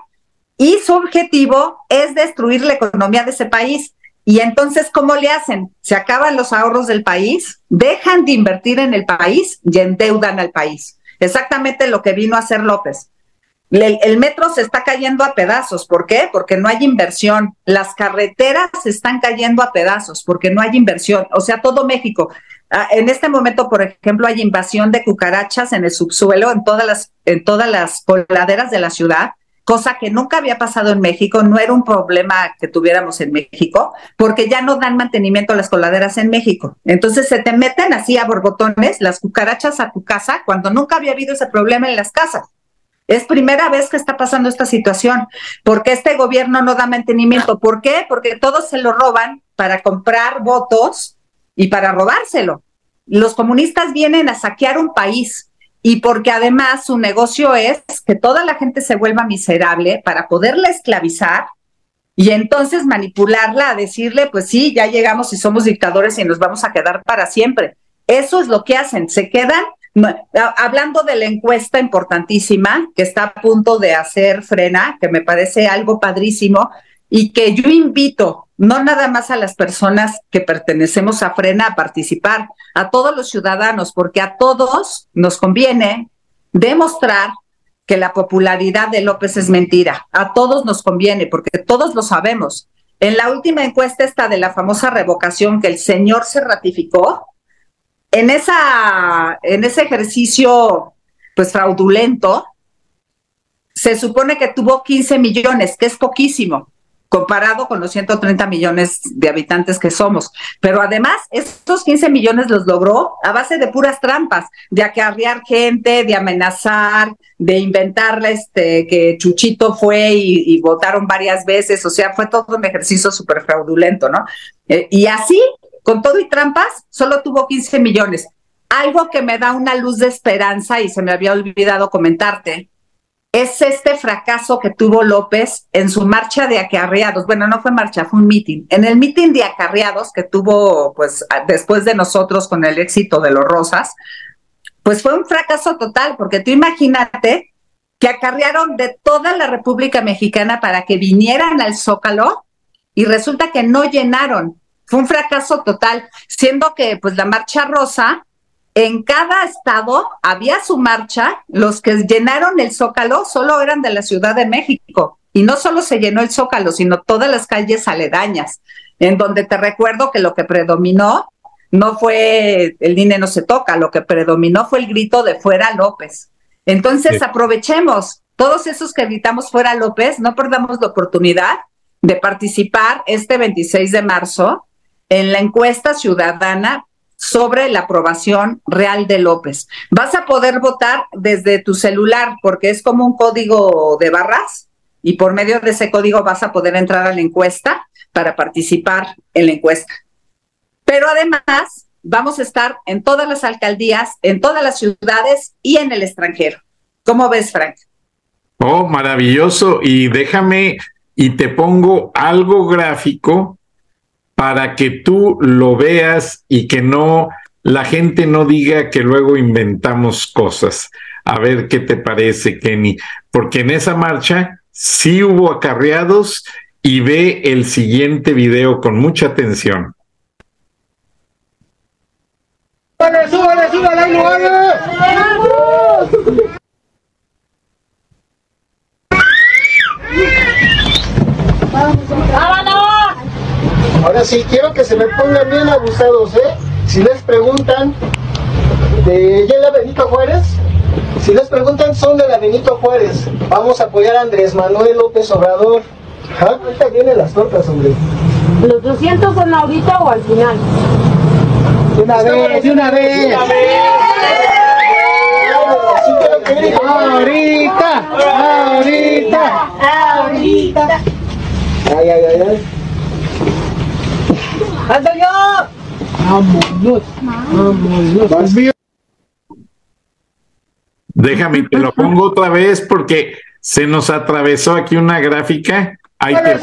y su objetivo es destruir la economía de ese país. Y entonces, ¿cómo le hacen? Se acaban los ahorros del país, dejan de invertir en el país y endeudan al país. Exactamente lo que vino a hacer López. El, metro se está cayendo a pedazos. ¿Por qué? Porque no hay inversión. Las carreteras se están cayendo a pedazos porque no hay inversión. O sea, todo México. Ah, en este momento, por ejemplo, hay invasión de cucarachas en el subsuelo, en todas las, en todas las coladeras de la ciudad, cosa que nunca había pasado en México, no era un problema que tuviéramos en México, porque ya no dan mantenimiento a las coladeras en México. Entonces se te meten así a borbotones las cucarachas a tu casa cuando nunca había habido ese problema en las casas. Es primera vez que está pasando esta situación, porque este gobierno no da mantenimiento. ¿Por qué? Porque todos se lo roban para comprar votos y para robárselo. Los comunistas vienen a saquear un país y porque además su negocio es que toda la gente se vuelva miserable para poderla esclavizar y entonces manipularla a decirle, pues sí, ya llegamos y somos dictadores y nos vamos a quedar para siempre. Eso es lo que hacen, se quedan hablando de la encuesta importantísima que está a punto de hacer Frena, que me parece algo padrísimo, y que yo invito no nada más a las personas que pertenecemos a Frena a participar, a todos los ciudadanos, porque a todos nos conviene demostrar que la popularidad de López es mentira. A todos nos conviene, porque todos lo sabemos. En la última encuesta esta de la famosa revocación que el señor se ratificó, en, esa, en ese ejercicio pues fraudulento, se supone que tuvo 15 millones, que es poquísimo comparado con los 130 millones de habitantes que somos. Pero además, estos 15 millones los logró a base de puras trampas, de acarrear gente, de amenazar, de inventarle este, que Chuchito fue y, votaron varias veces, o sea, fue todo un ejercicio súper fraudulento, ¿no? Eh, y así, con todo y trampas, solo tuvo 15 millones. Algo que me da una luz de esperanza y se me había olvidado comentarte, es este fracaso que tuvo López en su marcha de acarreados. Bueno, no fue marcha, fue un meeting. En el meeting de acarreados que tuvo, pues, después de nosotros con el éxito de los Rosas, pues fue un fracaso total, porque tú imagínate que acarrearon de toda la República Mexicana para que vinieran al Zócalo y resulta que no llenaron. Fue un fracaso total, siendo que pues la marcha rosa en cada estado había su marcha, los que llenaron el Zócalo solo eran de la Ciudad de México. Y no solo se llenó el Zócalo, sino todas las calles aledañas, en donde te recuerdo que lo que predominó no fue el dinero no se toca, lo que predominó fue el grito de fuera López. Entonces aprovechemos, todos esos que gritamos fuera López, no perdamos la oportunidad de participar este 26 de marzo en la encuesta ciudadana sobre la aprobación real de López. Vas a poder votar desde tu celular porque es como un código de barras y por medio de ese código vas a poder entrar a la encuesta para participar en la encuesta. Pero además vamos a estar en todas las alcaldías, en todas las ciudades y en el extranjero. ¿Cómo ves, Frank? Oh, maravilloso. Y déjame y te pongo algo gráfico para que tú lo veas y que no la gente no diga que luego inventamos cosas. A ver qué te parece, Kenny, porque en esa marcha sí hubo acarreados y ve el siguiente video con mucha atención. ¡Súbale, súbale, súbale, ¡Vámonos! Ahora sí, quiero que se me pongan bien abusados, ¿eh? Si les preguntan de la Benito Juárez, si les preguntan son de la Benito Juárez, vamos a apoyar a Andrés Manuel López Obrador. Ah, ahorita vienen las tortas, hombre. ¿Los 200 son ahorita o al final? De una vez, de una vez. Ahorita, ahorita, ahorita. Ay, ay, ay, ay. ¡Vámonos! ¡Vámonos! Déjame, te lo pongo otra vez porque se nos atravesó aquí una gráfica. Ahí te...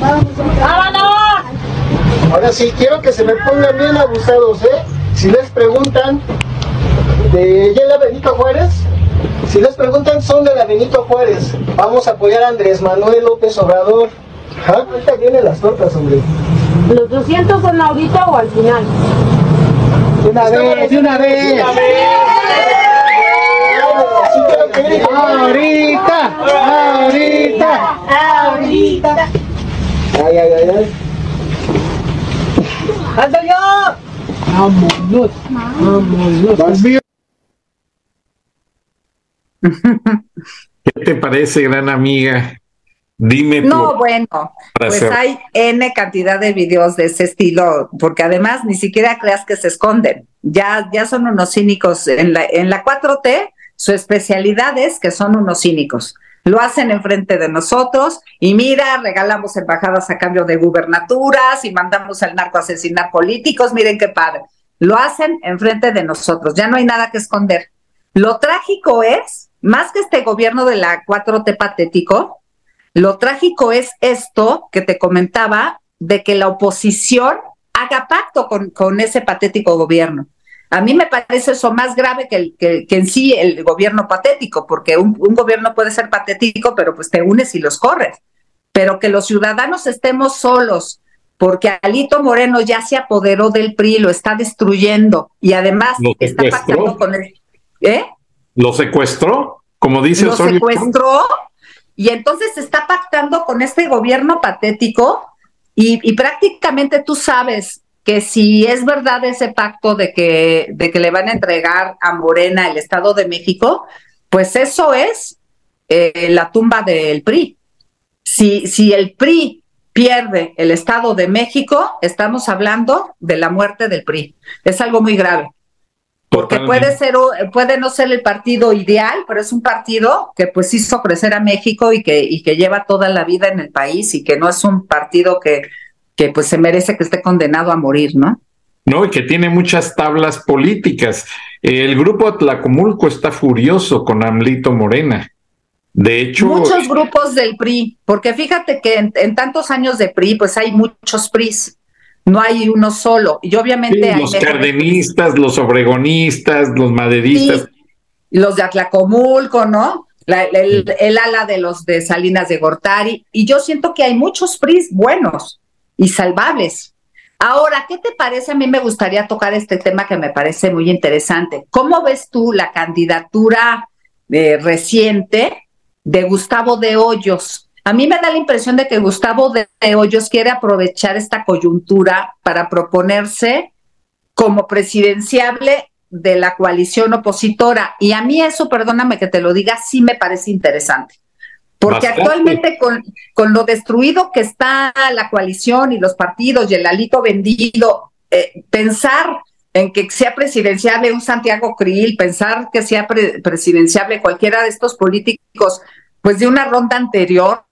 ¡Vámonos! Ahora sí, quiero que se me pongan bien abusados, ¿eh? Si les preguntan de Yela Benito Juárez, si les preguntan, son de la Benito Juárez. Vamos a apoyar a Andrés Manuel López Obrador. Ah, ahorita vienen las tortas, hombre. ¿Los 200 son ahorita o al final? De una vez, de una vez. Ahorita, ahorita, ahorita. Ay, ay, ay, ay. ¡Ando yo! Vámonos, vámonos. ¿Qué te parece, gran amiga? Dime. No, bueno, pues hay N cantidad de videos de ese estilo, porque además ni siquiera creas que se esconden. Ya, ya son unos cínicos. En la, en la 4T, su especialidad es que son unos cínicos. Lo hacen enfrente de nosotros y mira, regalamos embajadas a cambio de gubernaturas y mandamos al narco a asesinar políticos. Miren qué padre. Lo hacen enfrente de nosotros. Ya no hay nada que esconder. Lo trágico es, más que este gobierno de la 4T patético, lo trágico es esto que te comentaba de que la oposición haga pacto con, ese patético gobierno. A mí me parece eso más grave que, que, en sí el gobierno patético, porque un, un, gobierno puede ser patético, pero pues te unes y los corres. Pero que los ciudadanos estemos solos porque Alito Moreno ya se apoderó del PRI, lo está destruyendo y además ¿Lo está pactando con el... ¿Eh? ¿Lo secuestró? Como dice lo Osorio secuestró y entonces está pactando con este gobierno patético y, y prácticamente tú sabes que si es verdad ese pacto de que, de que le van a entregar a Morena el Estado de México, pues eso es eh, la tumba del PRI. Si, si el PRI pierde el Estado de México, estamos hablando de la muerte del PRI. Es algo muy grave. Porque puede ser, puede no ser el partido ideal, pero es un partido que pues hizo crecer a México y que, y que lleva toda la vida en el país y que no es un partido que, que pues se merece que esté condenado a morir, ¿no? No, y que tiene muchas tablas políticas. El grupo Atlacomulco está furioso con Amlito Morena. De hecho, Muchos grupos del PRI, porque fíjate que en, en tantos años de PRI, pues hay muchos PRIs, no hay uno solo. Y obviamente sí, los cardenistas, los obregonistas, los maderistas. Sí, los de Atlacomulco, ¿no? La- el, el ala de los de Salinas de Gortari. Y yo siento que hay muchos PRIs buenos y salvables. Ahora, ¿qué te parece? A mí me gustaría tocar este tema que me parece muy interesante. ¿Cómo ves tú la candidatura eh, reciente de Gustavo de Hoyos? A mí me da la impresión de que Gustavo de, Hoyos quiere aprovechar esta coyuntura para proponerse como presidenciable de la coalición opositora. Y a mí eso, perdóname que te lo diga, sí me parece interesante. Porque Bastante. actualmente con, con lo destruido que está la coalición y los partidos y el alito vendido, eh, pensar en que sea presidenciable un Santiago Krill, pensar que sea pre- presidenciable cualquiera de estos políticos, pues de una ronda anterior,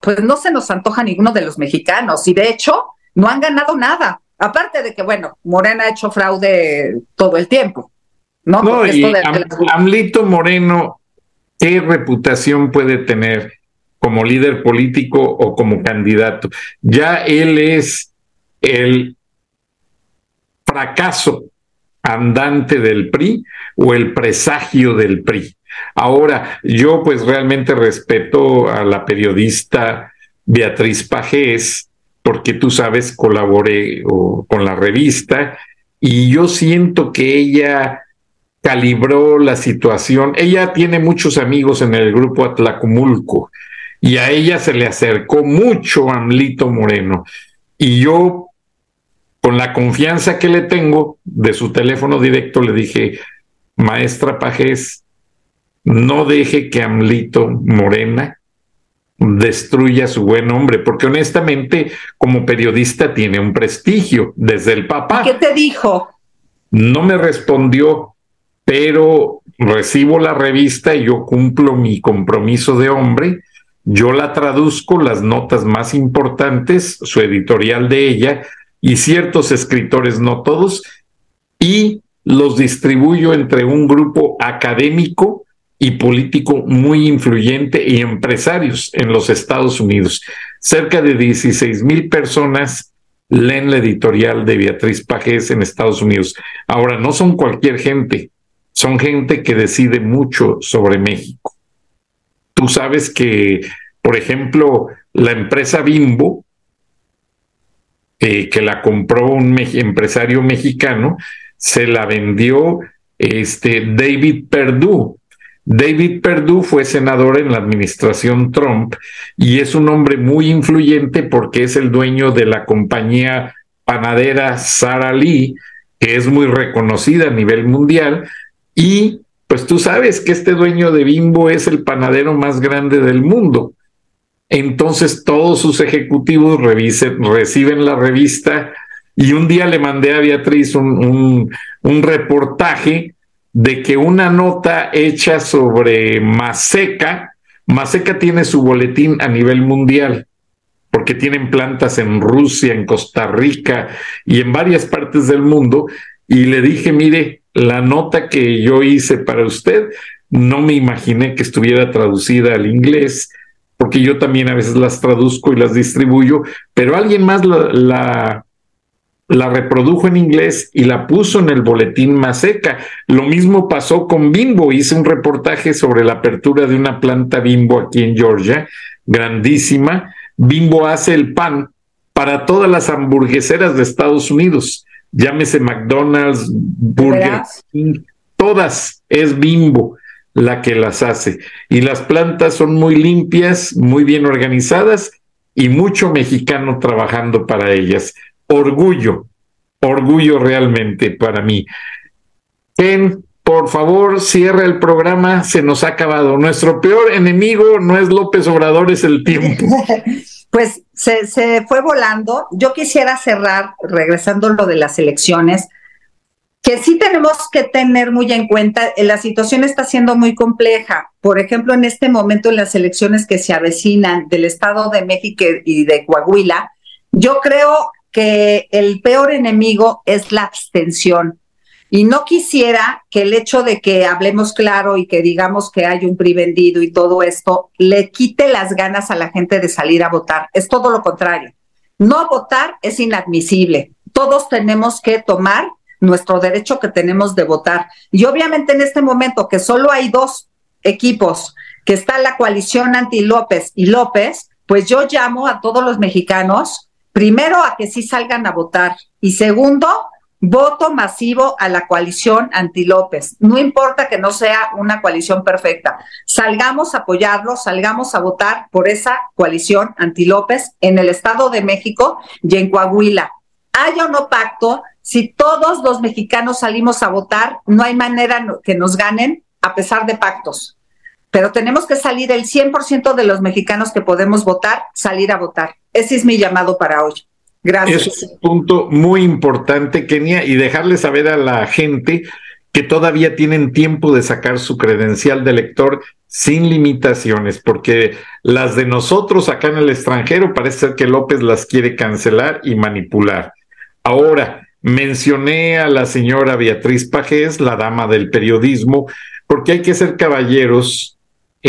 pues no se nos antoja ninguno de los mexicanos. Y de hecho, no han ganado nada. Aparte de que, bueno, Morena ha hecho fraude todo el tiempo. No, No, Porque y esto de- Am- de las- Amlito Moreno, ¿qué reputación puede tener como líder político o como candidato? Ya él es el fracaso andante del PRI o el presagio del PRI. Ahora, yo pues realmente respeto a la periodista Beatriz Pajés, porque tú sabes, colaboré con la revista y yo siento que ella calibró la situación. Ella tiene muchos amigos en el grupo Atlacomulco y a ella se le acercó mucho Amlito Moreno. Y yo, con la confianza que le tengo de su teléfono directo, le dije, maestra Pajés, no deje que Amlito Morena destruya su buen nombre, porque honestamente como periodista tiene un prestigio desde el papá. ¿Qué te dijo? No me respondió, pero recibo la revista y yo cumplo mi compromiso de hombre. Yo la traduzco, las notas más importantes, su editorial de ella y ciertos escritores, no todos, y los distribuyo entre un grupo académico y político muy influyente y empresarios en los Estados Unidos. Cerca de 16 mil personas leen la editorial de Beatriz Pajés en Estados Unidos. Ahora, no son cualquier gente, son gente que decide mucho sobre México. Tú sabes que, por ejemplo, la empresa Bimbo, eh, que la compró un empresario mexicano, se la vendió este David Perdue. David Perdue fue senador en la administración Trump y es un hombre muy influyente porque es el dueño de la compañía panadera Sara Lee, que es muy reconocida a nivel mundial. Y pues tú sabes que este dueño de Bimbo es el panadero más grande del mundo. Entonces todos sus ejecutivos reciben la revista y un día le mandé a Beatriz un reportaje de que una nota hecha sobre Maseca, Maseca tiene su boletín a nivel mundial, porque tienen plantas en Rusia, en Costa Rica y en varias partes del mundo, y le dije, mire, la nota que yo hice para usted, no me imaginé que estuviera traducida al inglés, porque yo también a veces las traduzco y las distribuyo, pero alguien más la, la la reprodujo en inglés y la puso en el boletín Maseca. Lo mismo pasó con Bimbo. Hice un reportaje sobre la apertura de una planta Bimbo aquí en Georgia, grandísima. Bimbo hace el pan para todas las hamburgueseras de Estados Unidos, llámese McDonald's, Burger King, todas es Bimbo la que las hace. Y las plantas son muy limpias, muy bien organizadas y mucho mexicano trabajando para ellas. Orgullo, orgullo realmente para mí. Ken, por favor, cierra el programa, se nos ha acabado. Nuestro peor enemigo no es López Obrador, es el tiempo. pues se, se fue volando. Yo quisiera cerrar, regresando lo de las elecciones, que sí tenemos que tener muy en cuenta, eh, la situación está siendo muy compleja. Por ejemplo, en este momento en las elecciones que se avecinan del Estado de México y de Coahuila, yo creo que el peor enemigo es la abstención. Y no quisiera que el hecho de que hablemos claro y que digamos que hay un PRI vendido y todo esto le quite las ganas a la gente de salir a votar. Es todo lo contrario. No votar es inadmisible. Todos tenemos que tomar nuestro derecho que tenemos de votar. Y obviamente en este momento que solo hay dos equipos, que está la coalición anti López y López, pues yo llamo a todos los mexicanos, primero a que sí salgan a votar y segundo, voto masivo a la coalición anti López. No importa que no sea una coalición perfecta, salgamos a apoyarlo, salgamos a votar por esa coalición anti López en el Estado de México y en Coahuila. Haya o no pacto, si todos los mexicanos salimos a votar, no hay manera que nos ganen a pesar de pactos. Pero tenemos que salir el 100% de los mexicanos que podemos votar, salir a votar. Ese es mi llamado para hoy. Gracias. Es un punto muy importante, Kenia, y dejarle saber a la gente que todavía tienen tiempo de sacar su credencial de elector sin limitaciones, porque las de nosotros acá en el extranjero parece ser que López las quiere cancelar y manipular. Ahora, Mencioné a la señora Beatriz Pajés, la dama del periodismo, porque hay que ser caballeros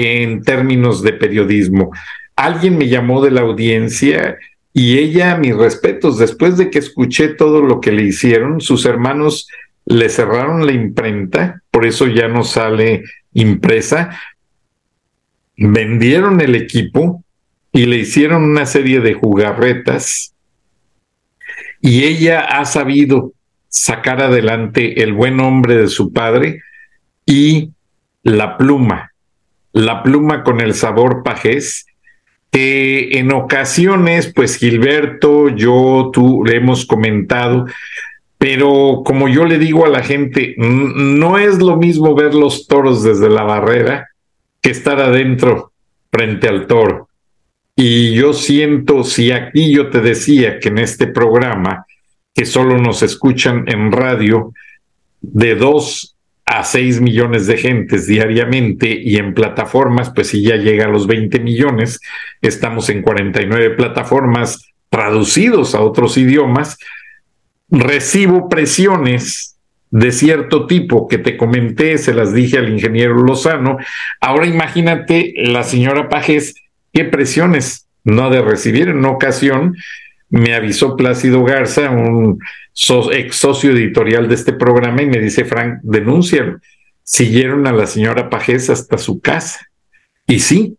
en términos de periodismo. Alguien me llamó de la audiencia y ella, mis respetos, después de que escuché todo lo que le hicieron, sus hermanos le cerraron la imprenta, por eso ya no sale impresa, vendieron el equipo y le hicieron una serie de jugarretas. Y ella ha sabido sacar adelante el buen nombre de su padre y la pluma, la pluma con el sabor pajés, que en ocasiones, pues Gilberto, yo, tú le hemos comentado, pero como yo le digo a la gente, no es lo mismo ver los toros desde la barrera que estar adentro frente al toro. Y yo siento, si aquí yo te decía que en este programa, que solo nos escuchan en radio, de dos a seis millones de gentes diariamente y en plataformas, pues si ya llega a los 20 millones, estamos en 49 plataformas traducidos a otros idiomas, recibo presiones de cierto tipo que te comenté, se las dije al ingeniero Lozano. Ahora imagínate la señora Pajes qué presiones no ha de recibir. En una ocasión me avisó Plácido Garza, un ex socio editorial de este programa, y me dice, Frank, denúncialo. Siguieron a la señora Pajés hasta su casa. Y sí,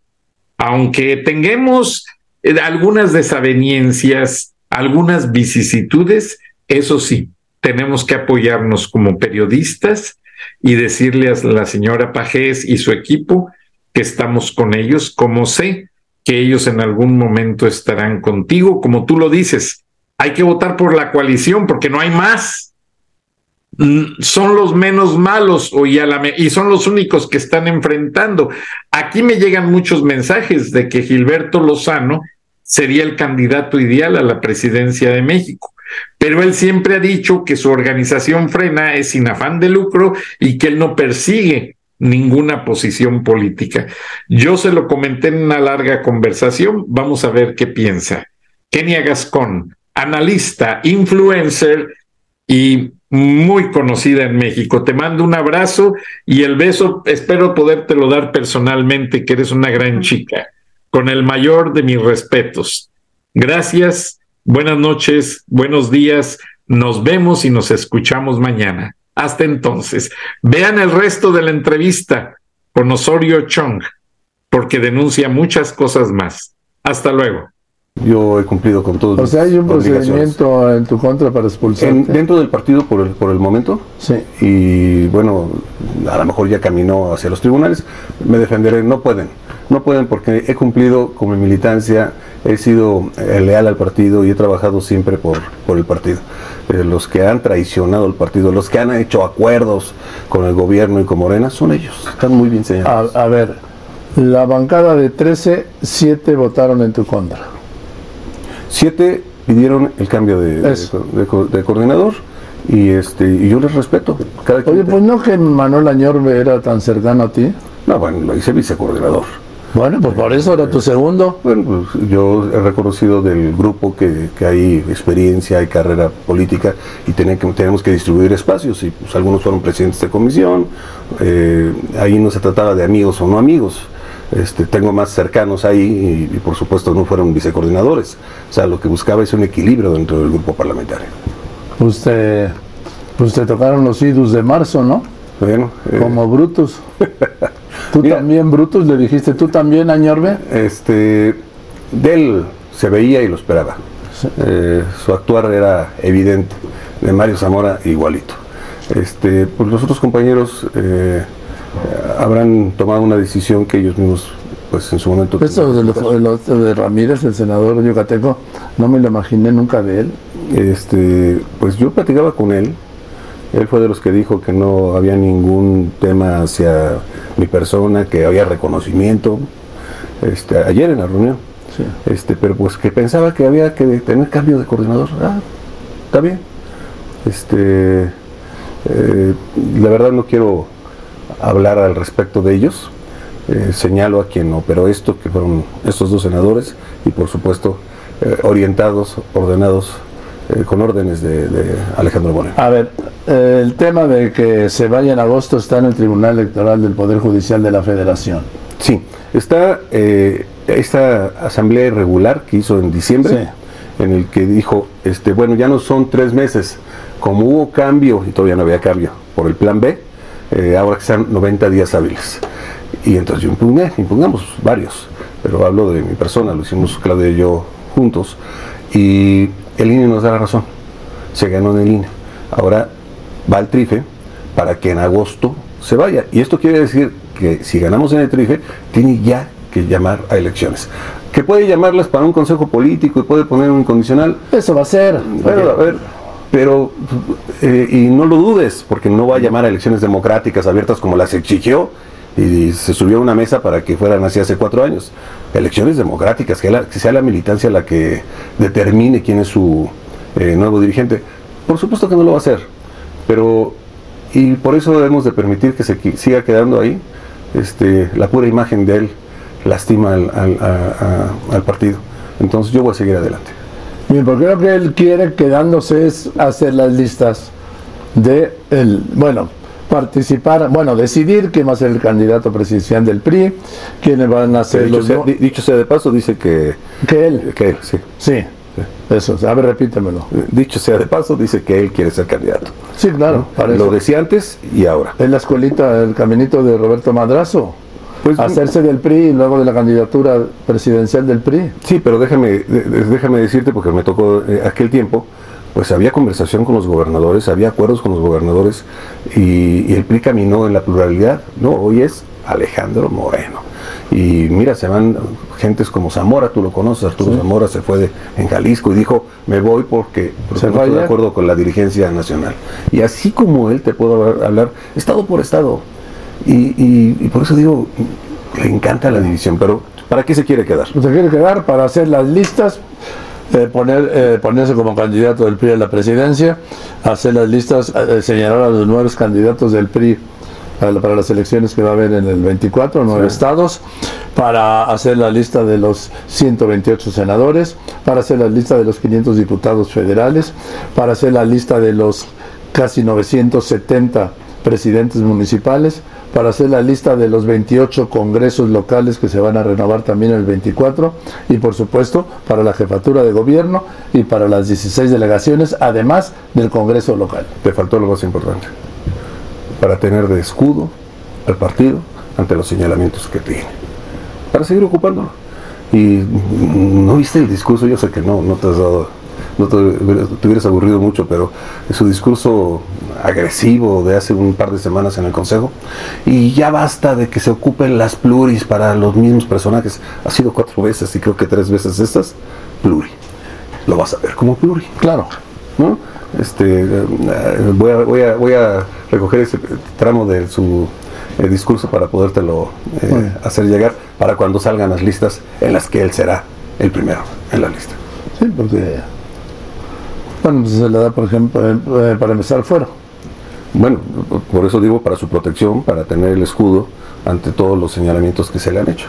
aunque tengamos eh, algunas desavenencias, algunas vicisitudes, eso sí, tenemos que apoyarnos como periodistas y decirle a la señora Pajés y su equipo que estamos con ellos, como sé que ellos en algún momento estarán contigo, como tú lo dices. Hay que votar por la coalición porque no hay más. Mm, son los menos malos y, y son los únicos que están enfrentando. Aquí me llegan muchos mensajes de que Gilberto Lozano sería el candidato ideal a la presidencia de México. Pero él siempre ha dicho que su organización frena es sin afán de lucro y que él no persigue ninguna posición política. Yo se lo comenté en una larga conversación, vamos a ver qué piensa. Kenia Gascón, analista, influencer y muy conocida en México. Te mando un abrazo y el beso espero podértelo dar personalmente, que eres una gran chica, con el mayor de mis respetos. Gracias, buenas noches, buenos días, nos vemos y nos escuchamos mañana. Hasta entonces, vean el resto de la entrevista con Osorio Chong, porque denuncia muchas cosas más. Hasta luego. Yo he cumplido con todos O sea, hay un procedimiento en tu contra para expulsarte. En- dentro del partido por el, por el momento. Sí. Y bueno, a lo mejor ya caminó hacia los tribunales. Me defenderé. No pueden. No pueden porque he cumplido con mi militancia. He sido eh, leal al partido y he trabajado siempre por, por el partido. Eh, los que han traicionado el partido, los que han hecho acuerdos con el gobierno y con Morena, son ellos. Están muy bien señalados. A, a ver, la bancada de 13, 7 votaron en tu contra. Siete pidieron el cambio de, de- de co- de coordinador y este y yo les respeto. Cada Oye, pues no que Manuel Añorbe era tan cercano a ti. No, bueno, lo hice vicecoordinador. Bueno, pues por eso era tu segundo. Bueno, pues yo he reconocido del grupo que, que hay experiencia, hay carrera política y que- tenemos que distribuir espacios. Y pues algunos fueron presidentes de comisión, eh, ahí no se trataba de amigos o no amigos. Este, tengo más cercanos ahí y, y, por supuesto no fueron vicecoordinadores. O sea, lo que buscaba es un equilibrio dentro del grupo parlamentario. Te, pues te tocaron los idus de marzo, ¿no? Bueno, eh, Como Brutus. Tú Mira. también, Brutus, le dijiste, tú también, Añorbe. este, de él se veía y lo esperaba. Eh, su actuar era evidente. De Mario Zamora igualito. Este, pues los otros compañeros eh, habrán tomado una decisión que ellos mismos, pues en su momento. Eso de, lo- de Ramírez, el senador yucateco, no me lo imaginé nunca de él. Este, pues yo platicaba con él. Él fue de los que dijo que no había ningún tema hacia mi persona, que había reconocimiento. Este, ayer en la reunión. Sí. Este, pero pues que pensaba que había que tener cambio de coordinador. Ah, está bien. Este, eh, la verdad no quiero hablar al respecto de ellos. Eh, señalo a quien operó esto, que fueron estos dos senadores, y por supuesto eh, orientados, ordenados, eh, con órdenes de, de Alejandro Moreno. A ver, eh, el tema de que se vaya en agosto está en el Tribunal Electoral del Poder Judicial de la Federación. Sí, está eh, esta asamblea irregular que hizo en diciembre, en el que dijo, este, bueno, ya no son tres meses, como hubo cambio, y todavía no había cambio, por el plan B, eh, ahora que sean 90 días hábiles. Y entonces yo impugné, impugnamos varios, pero hablo de mi persona, lo hicimos Claudia y yo juntos, y el INE nos da la razón, se ganó en el INE. Ahora va al TRIFE para que en agosto se vaya. Y esto quiere decir que si ganamos en el TRIFE, tiene ya que llamar a elecciones. Que puede llamarlas para un consejo político y puede poner un incondicional. Eso va a ser. Pero, a ver, pero, eh, y no lo dudes, porque no va a llamar a elecciones democráticas abiertas como las exigió y se subió a una mesa para que fueran así hace cuatro años. Elecciones democráticas, que, sea la militancia la que determine quién es su eh, nuevo dirigente. Por supuesto que no lo va a hacer, pero y por eso debemos de permitir que se siga quedando ahí. Este, la pura imagen de él lastima al partido. Entonces yo voy a seguir adelante. Bien, porque lo que él quiere quedándose es hacer las listas de el, bueno, participar, bueno, decidir quién va a ser el candidato presidencial del PRI, quiénes van a ser dicho, los sea, no- di- dicho sea de paso, dice que, que él, que él, sí. sí, eso, a ver, repítemelo. Dicho sea de paso, dice que él quiere ser candidato. Sí, claro, para Lo decía antes y ahora. Es la escuelita, el caminito de Roberto Madrazo. Pues, hacerse del PRI y luego de la candidatura presidencial del PRI. Sí, pero déjame, déjame decirte, porque me tocó eh, aquel tiempo, pues había conversación con los gobernadores, había acuerdos con los gobernadores y, y el PRI caminó en la pluralidad. No, hoy es Alejandro Moreno. Y mira, se van gentes como Zamora, tú lo conoces, Arturo Zamora se fue de- en Jalisco y dijo, me voy porque, porque Se no estoy de acuerdo con la dirigencia nacional. Y así como él te puedo hablar, hablar estado por estado. Y, y- y por eso digo, le encanta la división, pero ¿para qué se quiere quedar? Se quiere quedar para hacer las listas, eh, poner, eh, ponerse como candidato del PRI a la presidencia, hacer las listas, eh, señalar a los nuevos candidatos del PRI para las elecciones que va a haber en el 24, nueve Sí. estados, para hacer la lista de los 128 senadores, para hacer la lista de los 500 diputados federales, para hacer la lista de los casi 970 presidentes municipales, para hacer la lista de los 28 congresos locales que se van a renovar también el 24 y por supuesto para la jefatura de gobierno y para las 16 delegaciones, además del congreso local. Te faltó lo más importante. Para tener de escudo al partido ante los señalamientos que tiene. Para seguir ocupándolo. Y no viste el discurso, yo sé que no, no te has dado, no te, te hubieras aburrido mucho, pero su discurso agresivo de hace un par de semanas en el Consejo, y ya basta de que se ocupen las pluris para los mismos personajes. Ha sido cuatro veces y creo que tres veces estas, pluri. Lo vas a ver como pluri. Claro. ¿no? Este, eh, voy, a, voy, a, voy a recoger ese tramo de su eh, discurso para podértelo eh, hacer llegar para cuando salgan las listas en las que él será el primero en la lista. Sí, porque. Bueno, pues se le da, por ejemplo, eh, para empezar el fuero. Bueno, por eso digo para su protección, para tener el escudo ante todos los señalamientos que se le han hecho.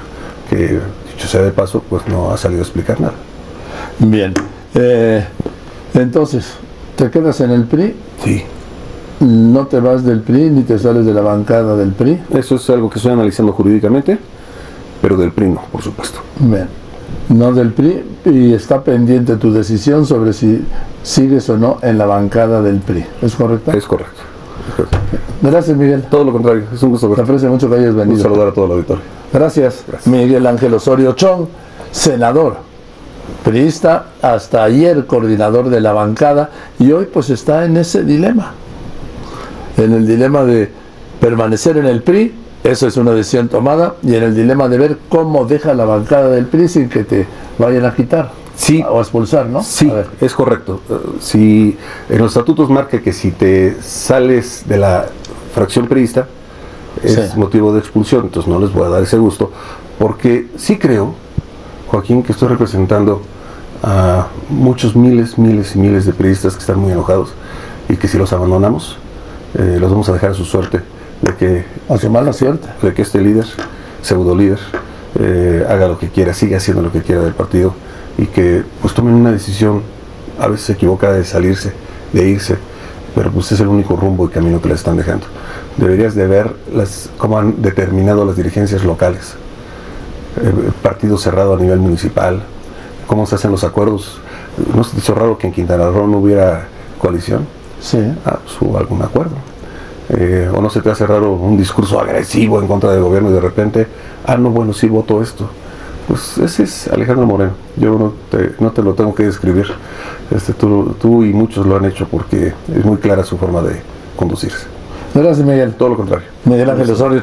Que, dicho sea de paso, pues no ha salido a explicar nada. Bien. Eh, entonces, ¿te quedas en el PRI? Sí. ¿No te vas del PRI ni te sales de la bancada del PRI? Eso es algo que estoy analizando jurídicamente, pero del PRI no, por supuesto. Bien. No del PRI y está pendiente tu decisión sobre si sigues o no en la bancada del PRI. ¿Es correcto? Es correcto. Es correcto. Gracias, Miguel. Todo lo contrario, es un gusto Te aprecio mucho que hayas Un venido. saludar a todo el auditorio. Gracias, Gracias. Miguel Ángel Osorio Chong, senador, priista, hasta ayer coordinador de la bancada y hoy pues está en ese dilema, en el dilema de permanecer en el PRI, eso es una decisión tomada, y en el dilema de ver cómo deja la bancada del PRI sin que te vayan a quitar Sí. o a expulsar, ¿no? Sí, A ver. es correcto. Eh, Si en los estatutos marca que si te sales de la fracción priista es Sí. motivo de expulsión, entonces no les voy a dar ese gusto, porque sí creo, Joaquín, que estoy representando a muchos miles, miles y miles de priistas que están muy enojados y que si los abandonamos, eh, los vamos a dejar a su suerte de que, A su mala suerte. de que este líder, pseudo líder, eh, haga lo que quiera, siga haciendo lo que quiera del partido y que pues tomen una decisión, a veces se equivoca de salirse, de irse, pero pues es el único rumbo y camino que les están dejando. Deberías de ver las, cómo han determinado las dirigencias locales, eh, partido cerrado a nivel municipal, cómo se hacen los acuerdos. ¿No se hizo raro que en Quintana Roo no hubiera coalición? Sí. Ah, pues hubo algún acuerdo. Eh, o no se te hace raro un discurso agresivo en contra del gobierno y de repente, ah, no, bueno, sí voto esto. Pues ese es Alejandro Moreno. Yo no te, no te lo tengo que describir. Este, tú, tú y muchos lo han hecho porque es muy clara su forma de conducirse. Gracias, Miguel. Todo lo contrario. Miguel Ángel Osorio